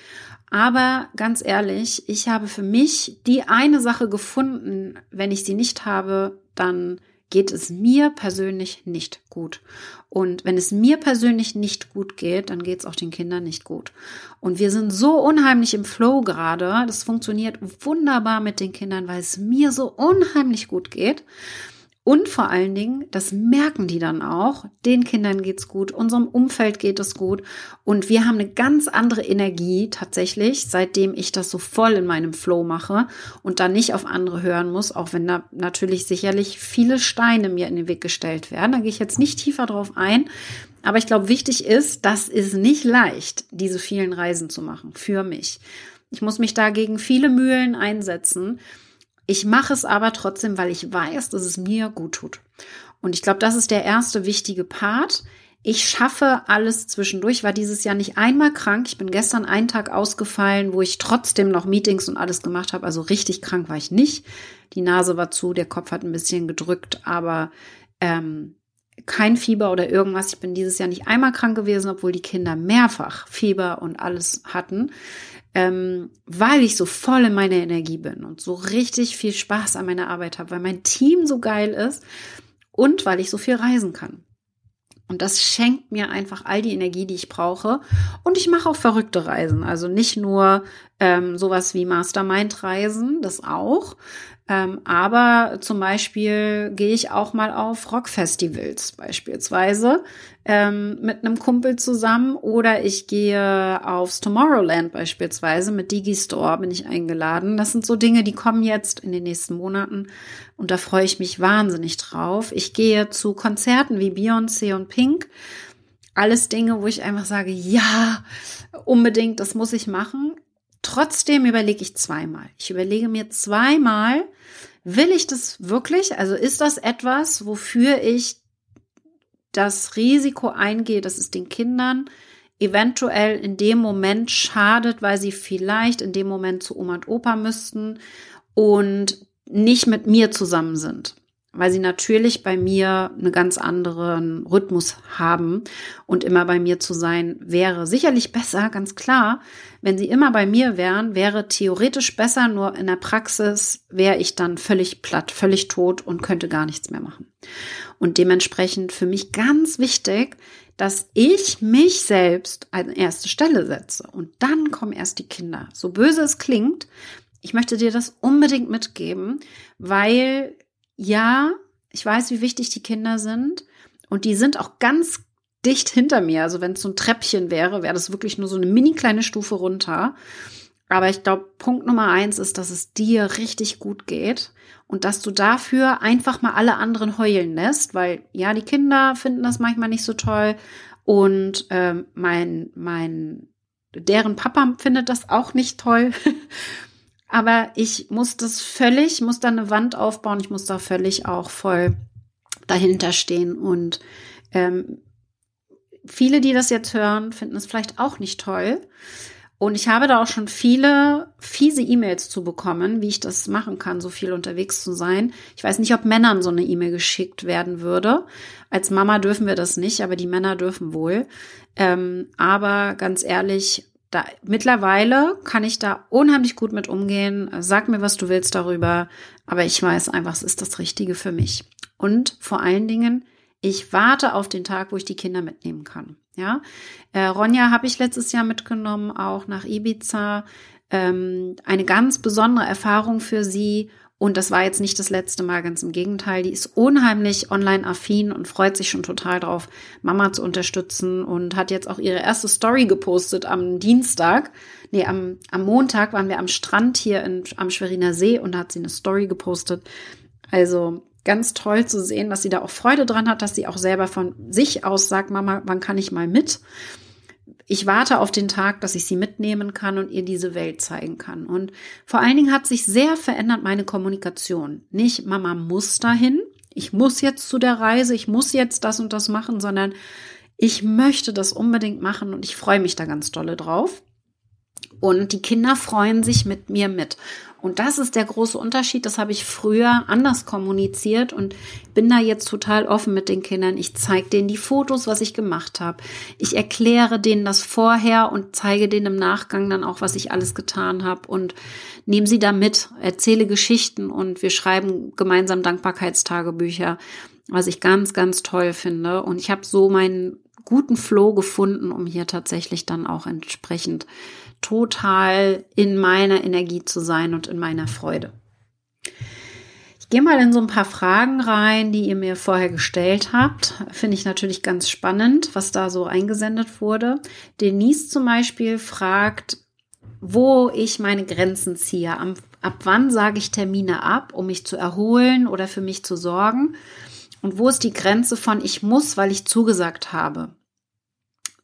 Aber ganz ehrlich, ich habe für mich die eine Sache gefunden, wenn ich sie nicht habe, dann geht es mir persönlich nicht gut. Und wenn es mir persönlich nicht gut geht, dann geht es auch den Kindern nicht gut. Und wir sind so unheimlich im Flow gerade. Das funktioniert wunderbar mit den Kindern, weil es mir so unheimlich gut geht. Und vor allen Dingen, das merken die dann auch, den Kindern geht's gut, unserem Umfeld geht es gut und wir haben eine ganz andere Energie tatsächlich, seitdem ich das so voll in meinem Flow mache und dann nicht auf andere hören muss, auch wenn da natürlich sicherlich viele Steine mir in den Weg gestellt werden. Da gehe ich jetzt nicht tiefer drauf ein. Aber ich glaube, wichtig ist, das ist nicht leicht, diese vielen Reisen zu machen für mich. Ich muss mich dagegen viele Mühlen einsetzen. Ich mache es aber trotzdem, weil ich weiß, dass es mir gut tut. Und ich glaube, das ist der erste wichtige Part. ich schaffe alles zwischendurch. War dieses Jahr nicht einmal krank. Ich bin gestern einen Tag ausgefallen, wo ich trotzdem noch Meetings und alles gemacht habe. Also richtig krank war ich nicht. Die Nase war zu, der Kopf hat ein bisschen gedrückt, aber ähm, kein Fieber oder irgendwas. Ich bin dieses Jahr nicht einmal krank gewesen, obwohl die Kinder mehrfach Fieber und alles hatten, ähm, weil ich so voll in meiner Energie bin und so richtig viel Spaß an meiner Arbeit habe, weil mein Team so geil ist und weil ich so viel reisen kann. Und das schenkt mir einfach all die Energie, die ich brauche. Und ich mache auch verrückte Reisen. Also nicht nur ähm, sowas wie Mastermind-Reisen, das auch, ähm, aber zum Beispiel gehe ich auch mal auf Rockfestivals beispielsweise ähm, mit einem Kumpel zusammen oder ich gehe aufs Tomorrowland beispielsweise mit Digistore bin ich eingeladen. Das sind so Dinge, die kommen jetzt in den nächsten Monaten und da freue ich mich wahnsinnig drauf. Ich gehe zu Konzerten wie Beyoncé und Pink. Alles Dinge, wo ich einfach sage, ja, unbedingt, das muss ich machen. Trotzdem überlege ich zweimal. Ich überlege mir zweimal, will ich das wirklich? Also ist das etwas, wofür ich das Risiko eingehe, dass es den Kindern eventuell in dem Moment schadet, weil sie vielleicht in dem Moment zu Oma und Opa müssten und nicht mit mir zusammen sind weil sie natürlich bei mir einen ganz anderen Rhythmus haben und immer bei mir zu sein wäre sicherlich besser, ganz klar. Wenn sie immer bei mir wären, wäre theoretisch besser, nur in der Praxis wäre ich dann völlig platt, völlig tot und könnte gar nichts mehr machen. Und dementsprechend für mich ganz wichtig, dass ich mich selbst an erste Stelle setze und dann kommen erst die Kinder. So böse es klingt, ich möchte dir das unbedingt mitgeben, weil ja, ich weiß, wie wichtig die Kinder sind und die sind auch ganz dicht hinter mir. Also wenn es so ein Treppchen wäre, wäre das wirklich nur so eine mini kleine Stufe runter. Aber ich glaube, Punkt Nummer eins ist, dass es dir richtig gut geht und dass du dafür einfach mal alle anderen heulen lässt, weil ja, die Kinder finden das manchmal nicht so toll und ähm, mein, mein, deren Papa findet das auch nicht toll. Aber ich muss das völlig, muss da eine Wand aufbauen, ich muss da völlig auch voll dahinter stehen. Und ähm, viele, die das jetzt hören, finden es vielleicht auch nicht toll. Und ich habe da auch schon viele fiese E-Mails zu bekommen, wie ich das machen kann, so viel unterwegs zu sein. Ich weiß nicht, ob Männern so eine E-Mail geschickt werden würde. Als Mama dürfen wir das nicht, aber die Männer dürfen wohl. Ähm, aber ganz ehrlich, da, mittlerweile kann ich da unheimlich gut mit umgehen. Sag mir, was du willst darüber. Aber ich weiß einfach, es ist das Richtige für mich. Und vor allen Dingen, ich warte auf den Tag, wo ich die Kinder mitnehmen kann. Ja, äh, Ronja habe ich letztes Jahr mitgenommen, auch nach Ibiza. Ähm, eine ganz besondere Erfahrung für sie und das war jetzt nicht das letzte Mal, ganz im Gegenteil. Die ist unheimlich online-affin und freut sich schon total drauf, Mama zu unterstützen und hat jetzt auch ihre erste Story gepostet am Dienstag. Nee, am, am Montag waren wir am Strand hier in, am Schweriner See und da hat sie eine Story gepostet. Also ganz toll zu sehen, dass sie da auch Freude dran hat, dass sie auch selber von sich aus sagt, Mama, wann kann ich mal mit? Ich warte auf den Tag, dass ich sie mitnehmen kann und ihr diese Welt zeigen kann. Und vor allen Dingen hat sich sehr verändert meine Kommunikation. Nicht Mama muss dahin, ich muss jetzt zu der Reise, ich muss jetzt das und das machen, sondern ich möchte das unbedingt machen und ich freue mich da ganz dolle drauf. Und die Kinder freuen sich mit mir mit. Und das ist der große Unterschied. Das habe ich früher anders kommuniziert und bin da jetzt total offen mit den Kindern. Ich zeige denen die Fotos, was ich gemacht habe. Ich erkläre denen das vorher und zeige denen im Nachgang dann auch, was ich alles getan habe und nehme sie da mit, erzähle Geschichten und wir schreiben gemeinsam Dankbarkeitstagebücher, was ich ganz, ganz toll finde. Und ich habe so meinen guten Flow gefunden, um hier tatsächlich dann auch entsprechend total in meiner Energie zu sein und in meiner Freude. Ich gehe mal in so ein paar Fragen rein, die ihr mir vorher gestellt habt. Finde ich natürlich ganz spannend, was da so eingesendet wurde. Denise zum Beispiel fragt, wo ich meine Grenzen ziehe. ab wann sage ich Termine ab, um mich zu erholen oder für mich zu sorgen? Und wo ist die Grenze von ich muss, weil ich zugesagt habe?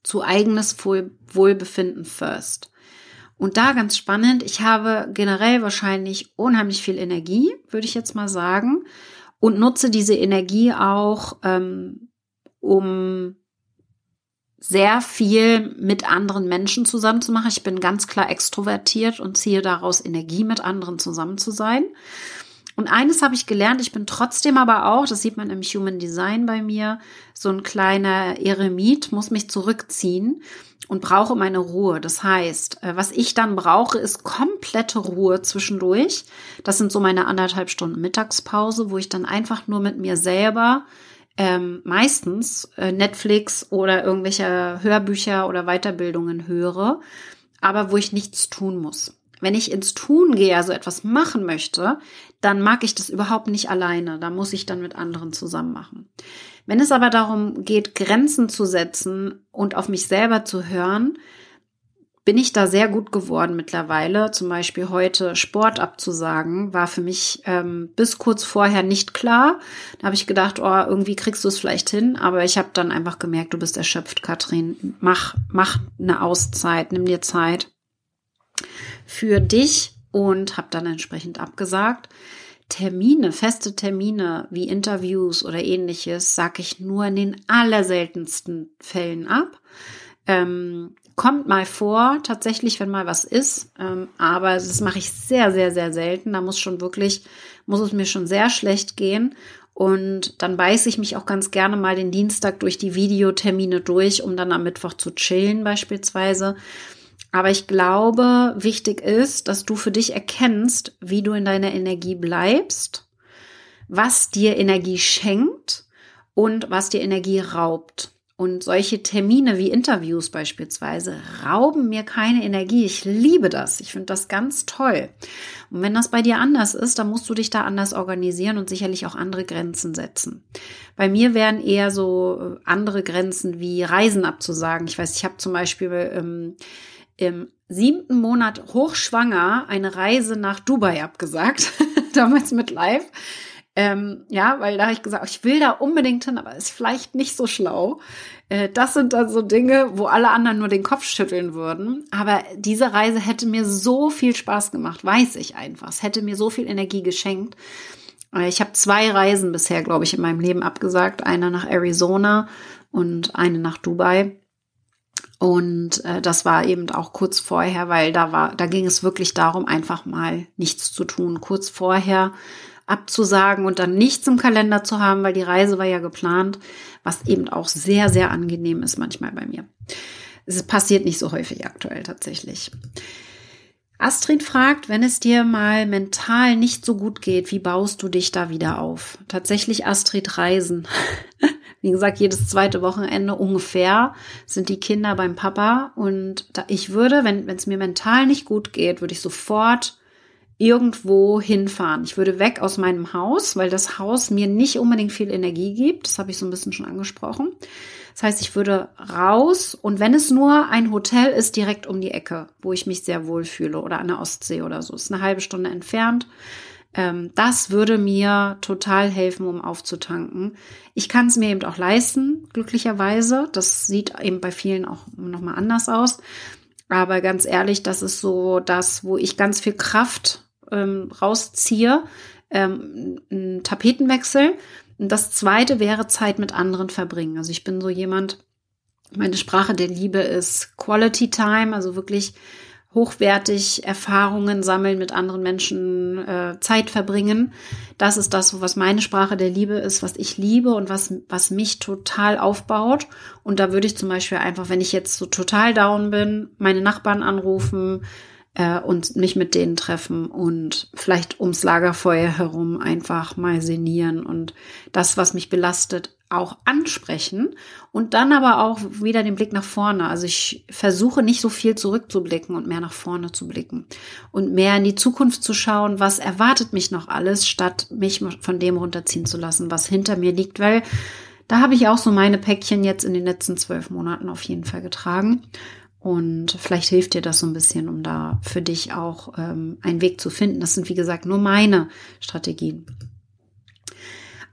Zu eigenes Wohlbefinden first. Und da ganz spannend, ich habe generell wahrscheinlich unheimlich viel Energie, würde ich jetzt mal sagen, und nutze diese Energie auch, ähm, um sehr viel mit anderen Menschen zusammen zu machen. Ich bin ganz klar extrovertiert und ziehe daraus Energie, mit anderen zusammen zu sein. Und eines habe ich gelernt, ich bin trotzdem aber auch, das sieht man im Human Design bei mir, so ein kleiner Eremit, muss mich zurückziehen und brauche meine Ruhe. Das heißt, äh, was ich dann brauche, ist komplette Ruhe zwischendurch. Das sind so meine anderthalb Stunden Mittagspause, wo ich dann einfach nur mit mir selber ähm, meistens äh, Netflix oder irgendwelche Hörbücher oder Weiterbildungen höre, aber wo ich nichts tun muss. Wenn ich ins Tun gehe, also etwas machen möchte, dann mag ich das überhaupt nicht alleine. Da muss ich dann mit anderen zusammen machen. Wenn es aber darum geht, Grenzen zu setzen und auf mich selber zu hören, bin ich da sehr gut geworden mittlerweile. Zum Beispiel heute Sport abzusagen, war für mich ähm, bis kurz vorher nicht klar. Da habe ich gedacht, oh, irgendwie kriegst du es vielleicht hin. Aber ich habe dann einfach gemerkt, du bist erschöpft, Katrin. Mach, mach eine Auszeit, nimm dir Zeit für dich und habe dann entsprechend abgesagt. Termine, feste Termine wie Interviews oder ähnliches, sage ich nur in den allerseltensten Fällen ab. Ähm, kommt mal vor, tatsächlich, wenn mal was ist, ähm, aber das mache ich sehr, sehr, sehr selten. Da muss schon wirklich, muss es mir schon sehr schlecht gehen. Und dann beiße ich mich auch ganz gerne mal den Dienstag durch die Videotermine durch, um dann am Mittwoch zu chillen beispielsweise. Aber ich glaube, wichtig ist, dass du für dich erkennst, wie du in deiner Energie bleibst, was dir Energie schenkt und was dir Energie raubt. Und solche Termine wie Interviews beispielsweise rauben mir keine Energie. Ich liebe das. Ich finde das ganz toll. Und wenn das bei dir anders ist, dann musst du dich da anders organisieren und sicherlich auch andere Grenzen setzen. Bei mir wären eher so äh, andere Grenzen wie Reisen abzusagen. Ich weiß, ich habe zum Beispiel ähm, im siebten Monat hochschwanger eine Reise nach Dubai abgesagt, damals mit Live ähm, ja, weil da habe ich gesagt, ich will da unbedingt hin, aber ist vielleicht nicht so schlau. Äh, das sind dann so Dinge, wo alle anderen nur den Kopf schütteln würden. Aber diese Reise hätte mir so viel Spaß gemacht, weiß ich einfach. Es hätte mir so viel Energie geschenkt. Äh, ich habe zwei Reisen bisher, glaube ich, in meinem Leben abgesagt. Eine nach Arizona und eine nach Dubai. Und äh, das war eben auch kurz vorher, weil da war, da ging es wirklich darum, einfach mal nichts zu tun. Kurz vorher abzusagen und dann nichts im Kalender zu haben, weil die Reise war ja geplant, was eben auch sehr, sehr angenehm ist manchmal bei mir. Es passiert nicht so häufig aktuell tatsächlich. Astrid fragt, wenn es dir mal mental nicht so gut geht, wie baust du dich da wieder auf? Tatsächlich Astrid Reisen. Wie gesagt, jedes zweite Wochenende ungefähr sind die Kinder beim Papa und ich würde, wenn es mir mental nicht gut geht, würde ich sofort irgendwo hinfahren. Ich würde weg aus meinem Haus, weil das Haus mir nicht unbedingt viel Energie gibt. Das habe ich so ein bisschen schon angesprochen. Das heißt, ich würde raus und wenn es nur ein Hotel ist, direkt um die Ecke, wo ich mich sehr wohl fühle oder an der Ostsee oder so, ist eine halbe Stunde entfernt. Ähm, das würde mir total helfen, um aufzutanken. Ich kann es mir eben auch leisten, glücklicherweise. Das sieht eben bei vielen auch nochmal anders aus. Aber ganz ehrlich, das ist so das, wo ich ganz viel Kraft ähm, rausziehe, ähm, ein Tapetenwechsel. Und das zweite wäre Zeit mit anderen verbringen. Also ich bin so jemand, meine Sprache der Liebe ist Quality Time, also wirklich hochwertig Erfahrungen sammeln, mit anderen Menschen äh, Zeit verbringen. Das ist das, was meine Sprache der Liebe ist, was ich liebe und was, was mich total aufbaut. Und da würde ich zum Beispiel einfach, wenn ich jetzt so total down bin, meine Nachbarn anrufen, äh, und mich mit denen treffen und vielleicht ums Lagerfeuer herum einfach mal sinnieren und das, was mich belastet, auch ansprechen und dann aber auch wieder den Blick nach vorne. Also ich versuche nicht so viel zurückzublicken und mehr nach vorne zu blicken und mehr in die Zukunft zu schauen, was erwartet mich noch alles, statt mich von dem runterziehen zu lassen, was hinter mir liegt, weil da habe ich auch so meine Päckchen jetzt in den letzten zwölf Monaten auf jeden Fall getragen. Und vielleicht hilft dir das so ein bisschen, um da für dich auch ähm, einen Weg zu finden. Das sind, wie gesagt, nur meine Strategien.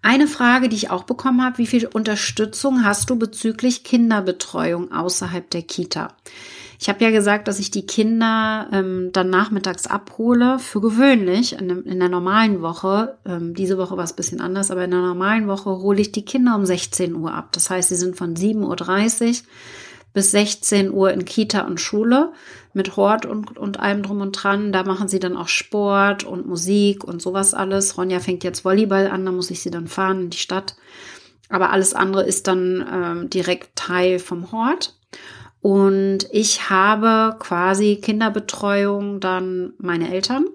Eine Frage, die ich auch bekommen habe, wie viel Unterstützung hast du bezüglich Kinderbetreuung außerhalb der Kita? Ich habe ja gesagt, dass ich die Kinder ähm, dann nachmittags abhole. Für gewöhnlich in, in der normalen Woche, ähm, diese Woche war es bisschen anders, aber in der normalen Woche hole ich die Kinder um 16 Uhr ab. Das heißt, sie sind von 7.30 Uhr bis 16 Uhr in Kita und Schule mit Hort und, und allem drum und dran. Da machen sie dann auch Sport und Musik und sowas alles. Ronja fängt jetzt Volleyball an, da muss ich sie dann fahren in die Stadt. Aber alles andere ist dann ähm, direkt Teil vom Hort. Und ich habe quasi Kinderbetreuung dann meine Eltern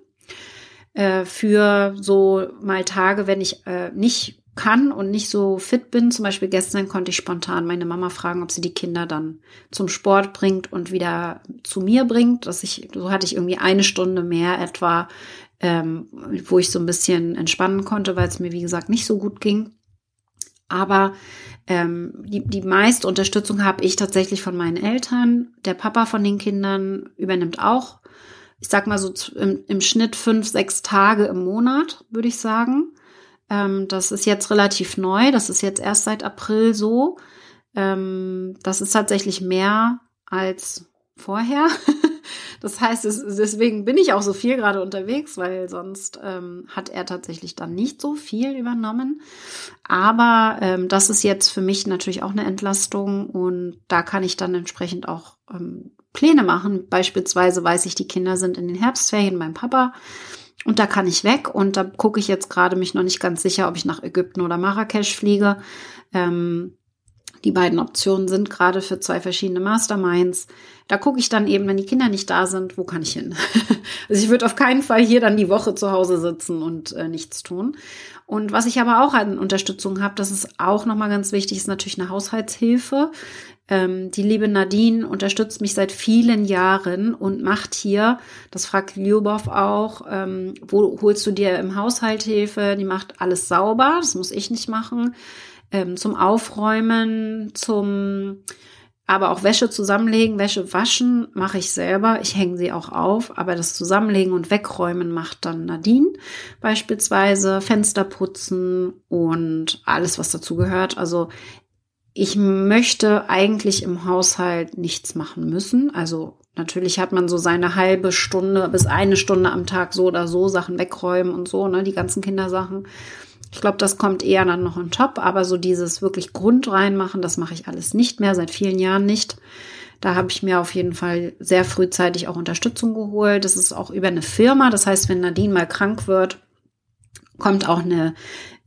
äh, für so mal Tage, wenn ich äh, nicht kann und nicht so fit bin. Zum Beispiel gestern konnte ich spontan meine Mama fragen, ob sie die Kinder dann zum Sport bringt und wieder zu mir bringt. Dass ich, so hatte ich irgendwie eine Stunde mehr etwa, ähm, wo ich so ein bisschen entspannen konnte, weil es mir, wie gesagt, nicht so gut ging. Aber ähm, die, die meiste Unterstützung habe ich tatsächlich von meinen Eltern. Der Papa von den Kindern übernimmt auch, ich sag mal so im, im Schnitt fünf, sechs Tage im Monat, würde ich sagen. Ähm, das ist jetzt relativ neu. Das ist jetzt erst seit April so. Ähm, das ist tatsächlich mehr als vorher. das heißt, es, deswegen bin ich auch so viel gerade unterwegs, weil sonst ähm, hat er tatsächlich dann nicht so viel übernommen. Aber ähm, das ist jetzt für mich natürlich auch eine Entlastung und da kann ich dann entsprechend auch ähm, Pläne machen. Beispielsweise weiß ich, die Kinder sind in den Herbstferien beim Papa. Und da kann ich weg und da gucke ich jetzt gerade mich noch nicht ganz sicher, ob ich nach Ägypten oder Marrakesch fliege. Ähm, die beiden Optionen sind gerade für zwei verschiedene Masterminds. Da gucke ich dann eben, wenn die Kinder nicht da sind, wo kann ich hin? also ich würde auf keinen Fall hier dann die Woche zu Hause sitzen und äh, nichts tun. Und was ich aber auch an Unterstützung habe, das ist auch nochmal ganz wichtig, ist natürlich eine Haushaltshilfe. Ähm, die liebe Nadine unterstützt mich seit vielen Jahren und macht hier, das fragt Lyubov auch, ähm, wo holst du dir im Haushalt Hilfe? Die macht alles sauber, das muss ich nicht machen. Ähm, zum Aufräumen, zum aber auch Wäsche zusammenlegen, Wäsche waschen mache ich selber. Ich hänge sie auch auf, aber das Zusammenlegen und Wegräumen macht dann Nadine beispielsweise, Fenster putzen und alles, was dazu gehört. Also ich möchte eigentlich im Haushalt nichts machen müssen. Also natürlich hat man so seine halbe Stunde bis eine Stunde am Tag so oder so Sachen wegräumen und so, ne, die ganzen Kindersachen. Ich glaube, das kommt eher dann noch on top, aber so dieses wirklich Grund reinmachen, das mache ich alles nicht mehr, seit vielen Jahren nicht. Da habe ich mir auf jeden Fall sehr frühzeitig auch Unterstützung geholt. Das ist auch über eine Firma. Das heißt, wenn Nadine mal krank wird, kommt auch eine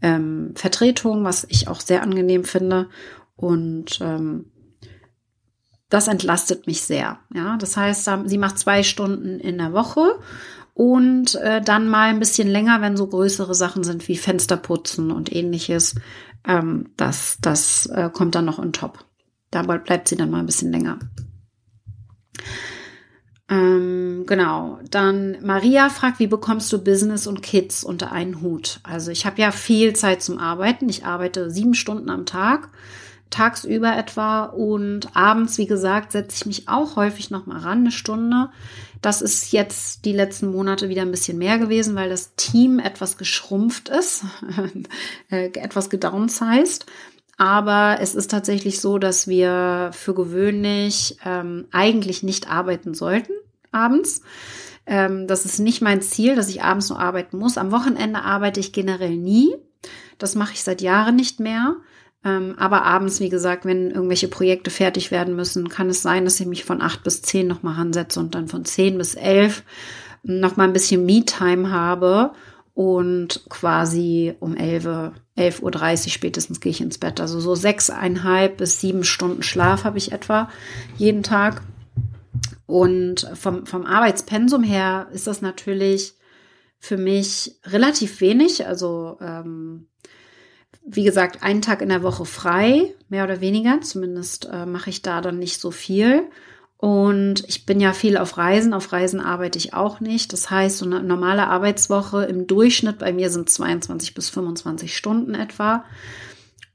ähm, Vertretung, was ich auch sehr angenehm finde. Und ähm, das entlastet mich sehr. Ja, das heißt, sie macht zwei Stunden in der Woche und äh, dann mal ein bisschen länger, wenn so größere Sachen sind wie Fensterputzen und ähnliches. Ähm, das das äh, kommt dann noch on top. Da bleibt sie dann mal ein bisschen länger. Ähm, genau. Dann Maria fragt, wie bekommst du Business und Kids unter einen Hut? Also ich habe ja viel Zeit zum Arbeiten. Ich arbeite sieben Stunden am Tag tagsüber etwa und abends, wie gesagt, setze ich mich auch häufig noch mal ran, eine Stunde. Das ist jetzt die letzten Monate wieder ein bisschen mehr gewesen, weil das Team etwas geschrumpft ist, äh, etwas gedownsized. Aber es ist tatsächlich so, dass wir für gewöhnlich ähm, eigentlich nicht arbeiten sollten abends. Ähm, das ist nicht mein Ziel, dass ich abends nur arbeiten muss. Am Wochenende arbeite ich generell nie. Das mache ich seit Jahren nicht mehr. Ähm, aber abends, wie gesagt, wenn irgendwelche Projekte fertig werden müssen, kann es sein, dass ich mich von acht bis zehn nochmal ansetze und dann von zehn bis elf nochmal ein bisschen Me-Time habe und quasi um elf, elf Uhr dreißig spätestens gehe ich ins Bett. Also so sechseinhalb bis sieben Stunden Schlaf habe ich etwa jeden Tag. Und vom, vom Arbeitspensum her ist das natürlich für mich relativ wenig. Also ähm, wie gesagt, einen Tag in der Woche frei, mehr oder weniger. Zumindest äh, mache ich da dann nicht so viel. Und ich bin ja viel auf Reisen. Auf Reisen arbeite ich auch nicht. Das heißt, so eine normale Arbeitswoche im Durchschnitt bei mir sind 22 bis 25 Stunden etwa.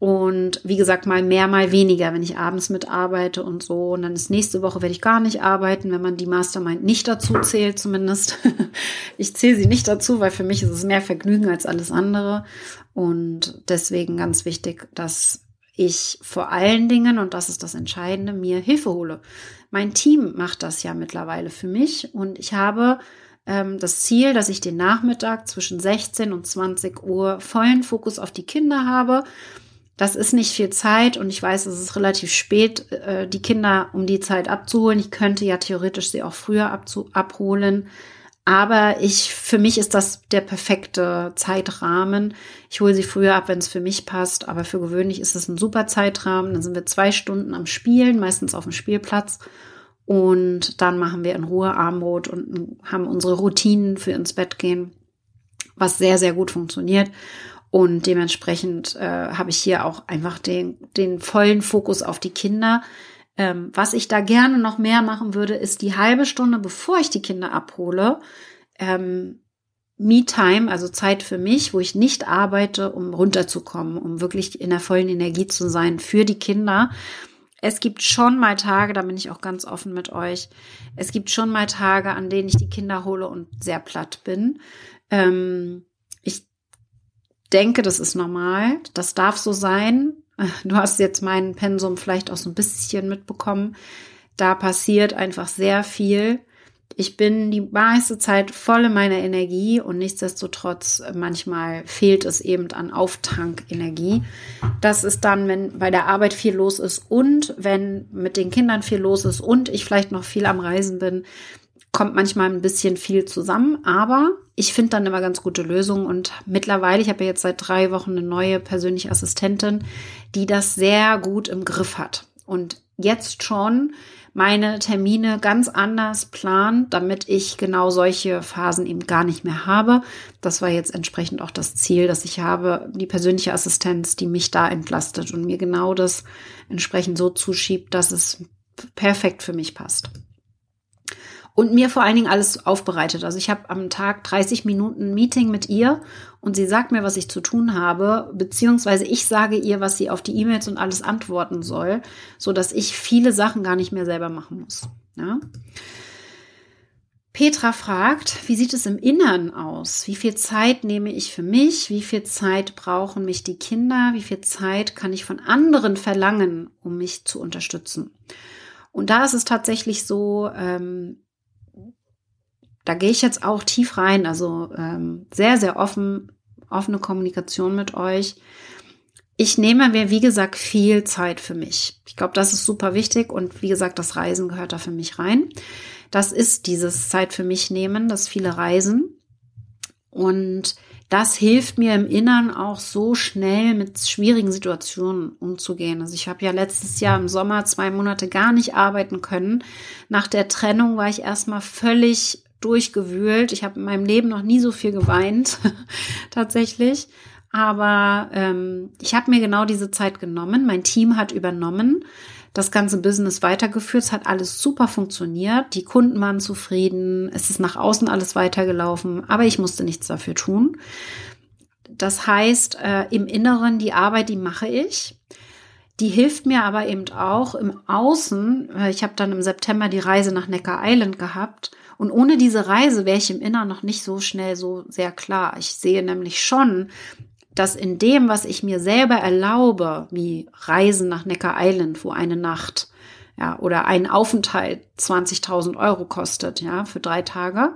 Und wie gesagt, mal mehr, mal weniger, wenn ich abends mitarbeite und so. Und dann ist nächste Woche werde ich gar nicht arbeiten, wenn man die Mastermind nicht dazu zählt, zumindest. ich zähle sie nicht dazu, weil für mich ist es mehr Vergnügen als alles andere. Und deswegen ganz wichtig, dass ich vor allen Dingen, und das ist das Entscheidende, mir Hilfe hole. Mein Team macht das ja mittlerweile für mich und ich habe ähm, das Ziel, dass ich den Nachmittag zwischen 16 und 20 Uhr vollen Fokus auf die Kinder habe das ist nicht viel Zeit und ich weiß, es ist relativ spät, äh, die Kinder um die Zeit abzuholen. Ich könnte ja theoretisch sie auch früher abholen. Aber ich, für mich ist das der perfekte Zeitrahmen. Ich hole sie früher ab, wenn es für mich passt. Aber für gewöhnlich ist es ein super Zeitrahmen. Dann sind wir zwei Stunden am Spielen, meistens auf dem Spielplatz. Und dann machen wir in Ruhe Armbrot und haben unsere Routinen für ins Bett gehen, was sehr, sehr gut funktioniert. Und dementsprechend äh, habe ich hier auch einfach den, den vollen Fokus auf die Kinder. Ähm, was ich da gerne noch mehr machen würde, ist die halbe Stunde, bevor ich die Kinder abhole, ähm, Me-Time, also Zeit für mich, wo ich nicht arbeite, um runterzukommen, um wirklich in der vollen Energie zu sein für die Kinder. Es gibt schon mal Tage, da bin ich auch ganz offen mit euch. Es gibt schon mal Tage, an denen ich die Kinder hole und sehr platt bin. Ähm, denke, das ist normal. Das darf so sein. Du hast jetzt meinen Pensum vielleicht auch so ein bisschen mitbekommen. Da passiert einfach sehr viel. Ich bin die meiste Zeit voll in meiner Energie und nichtsdestotrotz manchmal fehlt es eben an Auftankenergie. Das ist dann, wenn bei der Arbeit viel los ist und wenn mit den Kindern viel los ist und ich vielleicht noch viel am Reisen bin, kommt manchmal ein bisschen viel zusammen, aber ich finde dann immer ganz gute Lösungen. Und mittlerweile, ich habe ja jetzt seit drei Wochen eine neue persönliche Assistentin, die das sehr gut im Griff hat. Und jetzt schon meine Termine ganz anders plant, damit ich genau solche Phasen eben gar nicht mehr habe. Das war jetzt entsprechend auch das Ziel, dass ich habe, die persönliche Assistenz, die mich da entlastet und mir genau das entsprechend so zuschiebt, dass es perfekt für mich passt und mir vor allen Dingen alles aufbereitet. Also ich habe am Tag 30 Minuten Meeting mit ihr und sie sagt mir, was ich zu tun habe, beziehungsweise ich sage ihr, was sie auf die E-Mails und alles antworten soll, so dass ich viele Sachen gar nicht mehr selber machen muss. Ja? Petra fragt, wie sieht es im Innern aus? Wie viel Zeit nehme ich für mich? Wie viel Zeit brauchen mich die Kinder? Wie viel Zeit kann ich von anderen verlangen, um mich zu unterstützen? Und da ist es tatsächlich so, ähm, da gehe ich jetzt auch tief rein, also ähm, sehr, sehr offen, offene Kommunikation mit euch. Ich nehme mir, wie gesagt, viel Zeit für mich. Ich glaube, das ist super wichtig und wie gesagt, das Reisen gehört da für mich rein. Das ist dieses Zeit für mich nehmen, das viele Reisen. Und das hilft mir im Innern auch so schnell mit schwierigen Situationen umzugehen. Also ich habe ja letztes Jahr im Sommer zwei Monate gar nicht arbeiten können. Nach der Trennung war ich erstmal völlig durchgewühlt. Ich habe in meinem Leben noch nie so viel geweint, tatsächlich. Aber ähm, ich habe mir genau diese Zeit genommen. Mein Team hat übernommen, das ganze Business weitergeführt. Es hat alles super funktioniert. Die Kunden waren zufrieden. Es ist nach außen alles weitergelaufen. Aber ich musste nichts dafür tun. Das heißt, äh, im Inneren, die Arbeit, die mache ich. Die hilft mir aber eben auch im Außen. Ich habe dann im September die Reise nach Neckar Island gehabt und ohne diese Reise wäre ich im Inneren noch nicht so schnell so sehr klar. Ich sehe nämlich schon, dass in dem, was ich mir selber erlaube, wie Reisen nach Neckar Island, wo eine Nacht ja, oder ein Aufenthalt 20.000 Euro kostet, ja, für drei Tage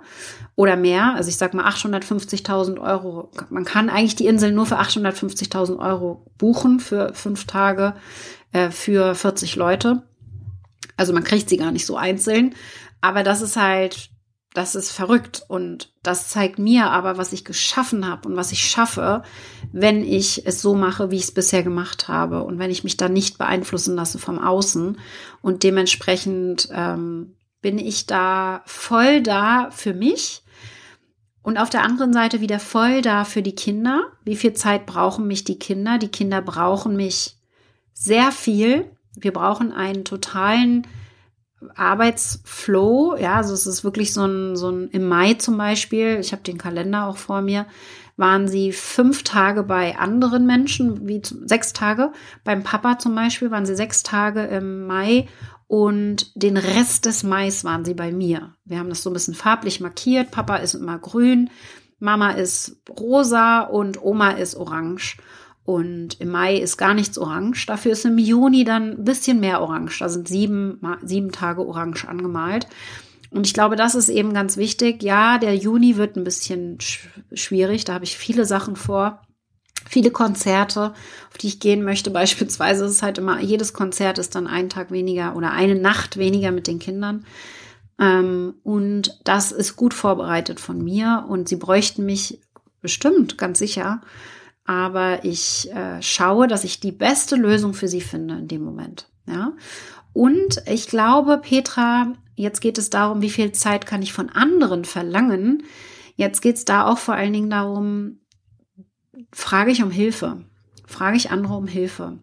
oder mehr. Also ich sag mal 850.000 Euro. Man kann eigentlich die Insel nur für 850.000 Euro buchen für fünf Tage äh, für 40 Leute. Also man kriegt sie gar nicht so einzeln. Aber das ist halt das ist verrückt und das zeigt mir aber, was ich geschaffen habe und was ich schaffe, wenn ich es so mache, wie ich es bisher gemacht habe und wenn ich mich da nicht beeinflussen lasse vom Außen und dementsprechend ähm, bin ich da voll da für mich und auf der anderen Seite wieder voll da für die Kinder. Wie viel Zeit brauchen mich die Kinder? Die Kinder brauchen mich sehr viel. Wir brauchen einen totalen Arbeitsflow, ja, also es ist wirklich so ein, so ein im Mai zum Beispiel, ich habe den Kalender auch vor mir, waren sie fünf Tage bei anderen Menschen, wie sechs Tage. Beim Papa zum Beispiel waren sie sechs Tage im Mai und den Rest des Mais waren sie bei mir. Wir haben das so ein bisschen farblich markiert. Papa ist immer grün, Mama ist rosa und Oma ist orange. Und im Mai ist gar nichts orange. Dafür ist im Juni dann ein bisschen mehr orange. Da sind sieben, sieben Tage orange angemalt. Und ich glaube, das ist eben ganz wichtig. Ja, der Juni wird ein bisschen schwierig. Da habe ich viele Sachen vor. viele Konzerte, auf die ich gehen möchte. Beispielsweise ist es halt immer, jedes Konzert ist dann einen Tag weniger oder eine Nacht weniger mit den Kindern. Ähm, und das ist gut vorbereitet von mir und sie bräuchten mich bestimmt, ganz sicher. Aber ich äh, schaue, dass ich die beste Lösung für sie finde in dem Moment. Ja. Und ich glaube, Petra, jetzt geht es darum, wie viel Zeit kann ich von anderen verlangen. Jetzt geht es da auch vor allen Dingen darum, frage ich um Hilfe. Frage ich andere um Hilfe.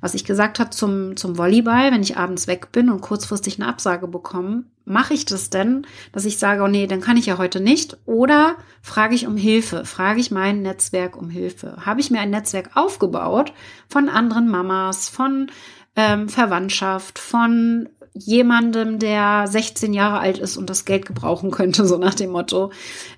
Was ich gesagt habe zum, zum Volleyball, wenn ich abends weg bin und kurzfristig eine Absage bekomme, mache ich das denn, dass ich sage, oh nee, dann kann ich ja heute nicht? Oder frage ich um Hilfe? Frage ich mein Netzwerk um Hilfe? Habe ich mir ein Netzwerk aufgebaut von anderen Mamas, von ähm, Verwandtschaft, von jemandem, der 16 Jahre alt ist und das Geld gebrauchen könnte, so nach dem Motto.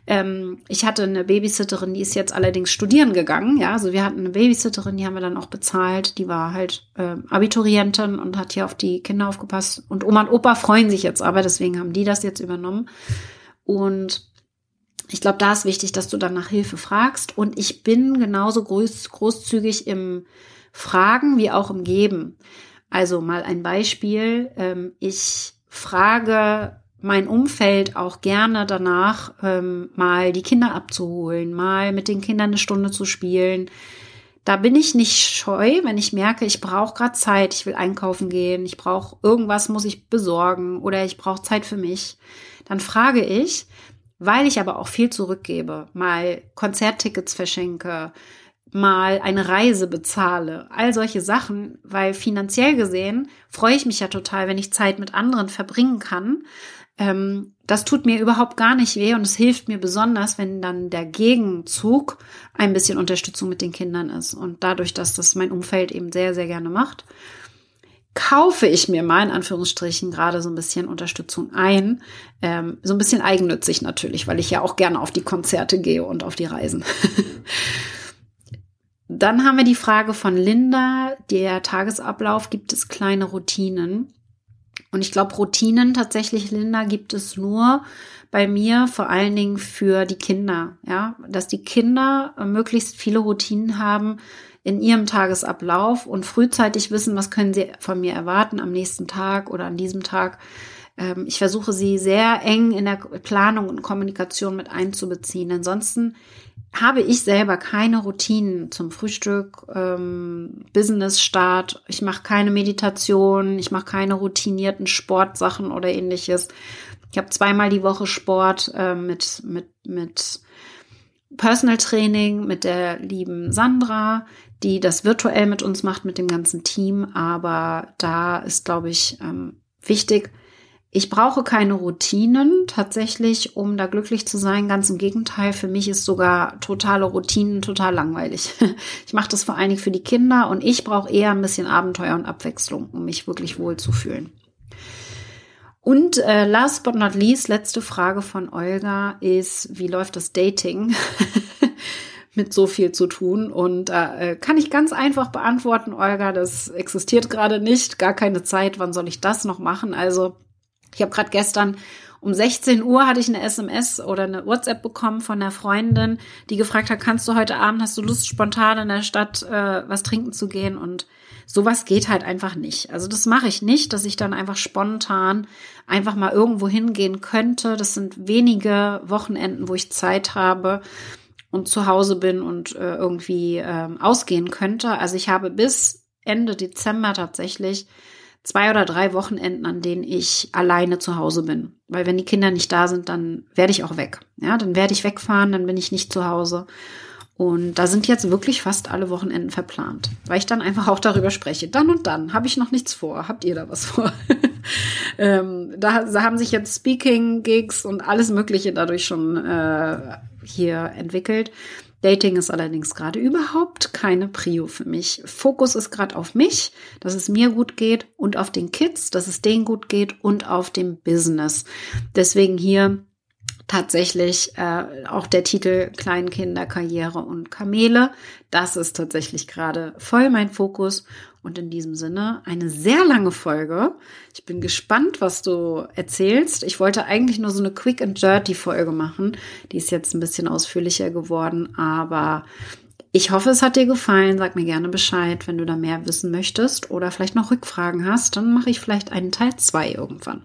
Ähm, ich hatte eine Babysitterin, die ist jetzt allerdings studieren gegangen. Ja, also wir hatten eine Babysitterin, die haben wir dann auch bezahlt. Die war halt äh, Abiturientin und hat hier auf die Kinder aufgepasst. Und Oma und Opa freuen sich jetzt aber, deswegen haben die das jetzt übernommen. Und ich glaube, da ist wichtig, dass du dann nach Hilfe fragst. Und ich bin genauso groß, großzügig im Fragen wie auch im Geben. Also mal ein Beispiel. Ähm, ich frage mein Umfeld auch gerne danach, ähm, mal die Kinder abzuholen, mal mit den Kindern eine Stunde zu spielen. Da bin ich nicht scheu, wenn ich merke, ich brauche gerade Zeit, ich will einkaufen gehen, ich brauche irgendwas, muss ich besorgen oder ich brauche Zeit für mich. Dann frage ich, weil ich aber auch viel zurückgebe, mal Konzerttickets verschenke, mal eine Reise bezahle, all solche Sachen, weil finanziell gesehen freue ich mich ja total, wenn ich Zeit mit anderen verbringen kann. Ähm, das tut mir überhaupt gar nicht weh und es hilft mir besonders, wenn dann der Gegenzug ein bisschen Unterstützung mit den Kindern ist. Und dadurch, dass das mein Umfeld eben sehr, sehr gerne macht, kaufe ich mir mal in Anführungsstrichen gerade so ein bisschen Unterstützung ein. Ähm, so ein bisschen eigennützig natürlich, weil ich ja auch gerne auf die Konzerte gehe und auf die Reisen. Dann haben wir die Frage von Linda, der Tagesablauf, gibt es kleine Routinen? Und ich glaube, Routinen tatsächlich, Linda, gibt es nur bei mir vor allen Dingen für die Kinder, ja, dass die Kinder möglichst viele Routinen haben in ihrem Tagesablauf und frühzeitig wissen, was können sie von mir erwarten am nächsten Tag oder an diesem Tag. Ähm, ich versuche sie sehr eng in der Planung und Kommunikation mit einzubeziehen. Ansonsten habe ich selber keine Routinen zum Frühstück, ähm, Business-Start. Ich mache keine Meditation, ich mache keine routinierten Sportsachen oder ähnliches. Ich habe zweimal die Woche Sport äh, mit, mit, mit Personal Training mit der lieben Sandra, die das virtuell mit uns macht, mit dem ganzen Team. Aber da ist, glaube ich, ähm, wichtig, ich brauche keine Routinen tatsächlich, um da glücklich zu sein. Ganz im Gegenteil, für mich ist sogar totale Routinen total langweilig. Ich mache das vor allen Dingen für die Kinder und ich brauche eher ein bisschen Abenteuer und Abwechslung, um mich wirklich wohl zu fühlen. Und äh, last but not least, letzte Frage von Olga ist, wie läuft das Dating? mit so viel zu tun. Und äh, kann ich ganz einfach beantworten, Olga, das existiert gerade nicht, gar keine Zeit, wann soll ich das noch machen? Also ich habe gerade gestern um 16 Uhr hatte ich eine SMS oder eine WhatsApp bekommen von einer Freundin, die gefragt hat, kannst du heute Abend, hast du Lust, spontan in der Stadt äh, was trinken zu gehen? Und sowas geht halt einfach nicht. Also das mache ich nicht, dass ich dann einfach spontan einfach mal irgendwo hingehen könnte. Das sind wenige Wochenenden, wo ich Zeit habe und zu Hause bin und äh, irgendwie äh, ausgehen könnte. Also ich habe bis Ende Dezember tatsächlich zwei oder drei Wochenenden, an denen ich alleine zu Hause bin. Weil wenn die Kinder nicht da sind, dann werde ich auch weg. Ja, dann werde ich wegfahren, dann bin ich nicht zu Hause. Und da sind jetzt wirklich fast alle Wochenenden verplant, weil ich dann einfach auch darüber spreche. Dann und dann habe ich noch nichts vor. Habt ihr da was vor? ähm, da, da, haben sich jetzt Speaking-Gigs und alles Mögliche dadurch schon äh, hier entwickelt. Dating ist allerdings gerade überhaupt keine Prio für mich. Fokus ist gerade auf mich, dass es mir gut geht und auf den Kids, dass es denen gut geht und auf dem Business. Deswegen hier tatsächlich äh, auch der Titel Kleinkinder, Karriere und Kamele. Das ist tatsächlich gerade voll mein Fokus. Und in diesem Sinne eine sehr lange Folge. Ich bin gespannt, was du erzählst. Ich wollte eigentlich nur so eine Quick and Dirty Folge machen. Die ist jetzt ein bisschen ausführlicher geworden, aber Ich hoffe, es hat dir gefallen. Sag mir gerne Bescheid, wenn du da mehr wissen möchtest oder vielleicht noch Rückfragen hast. Dann mache ich vielleicht einen Teil 2 irgendwann.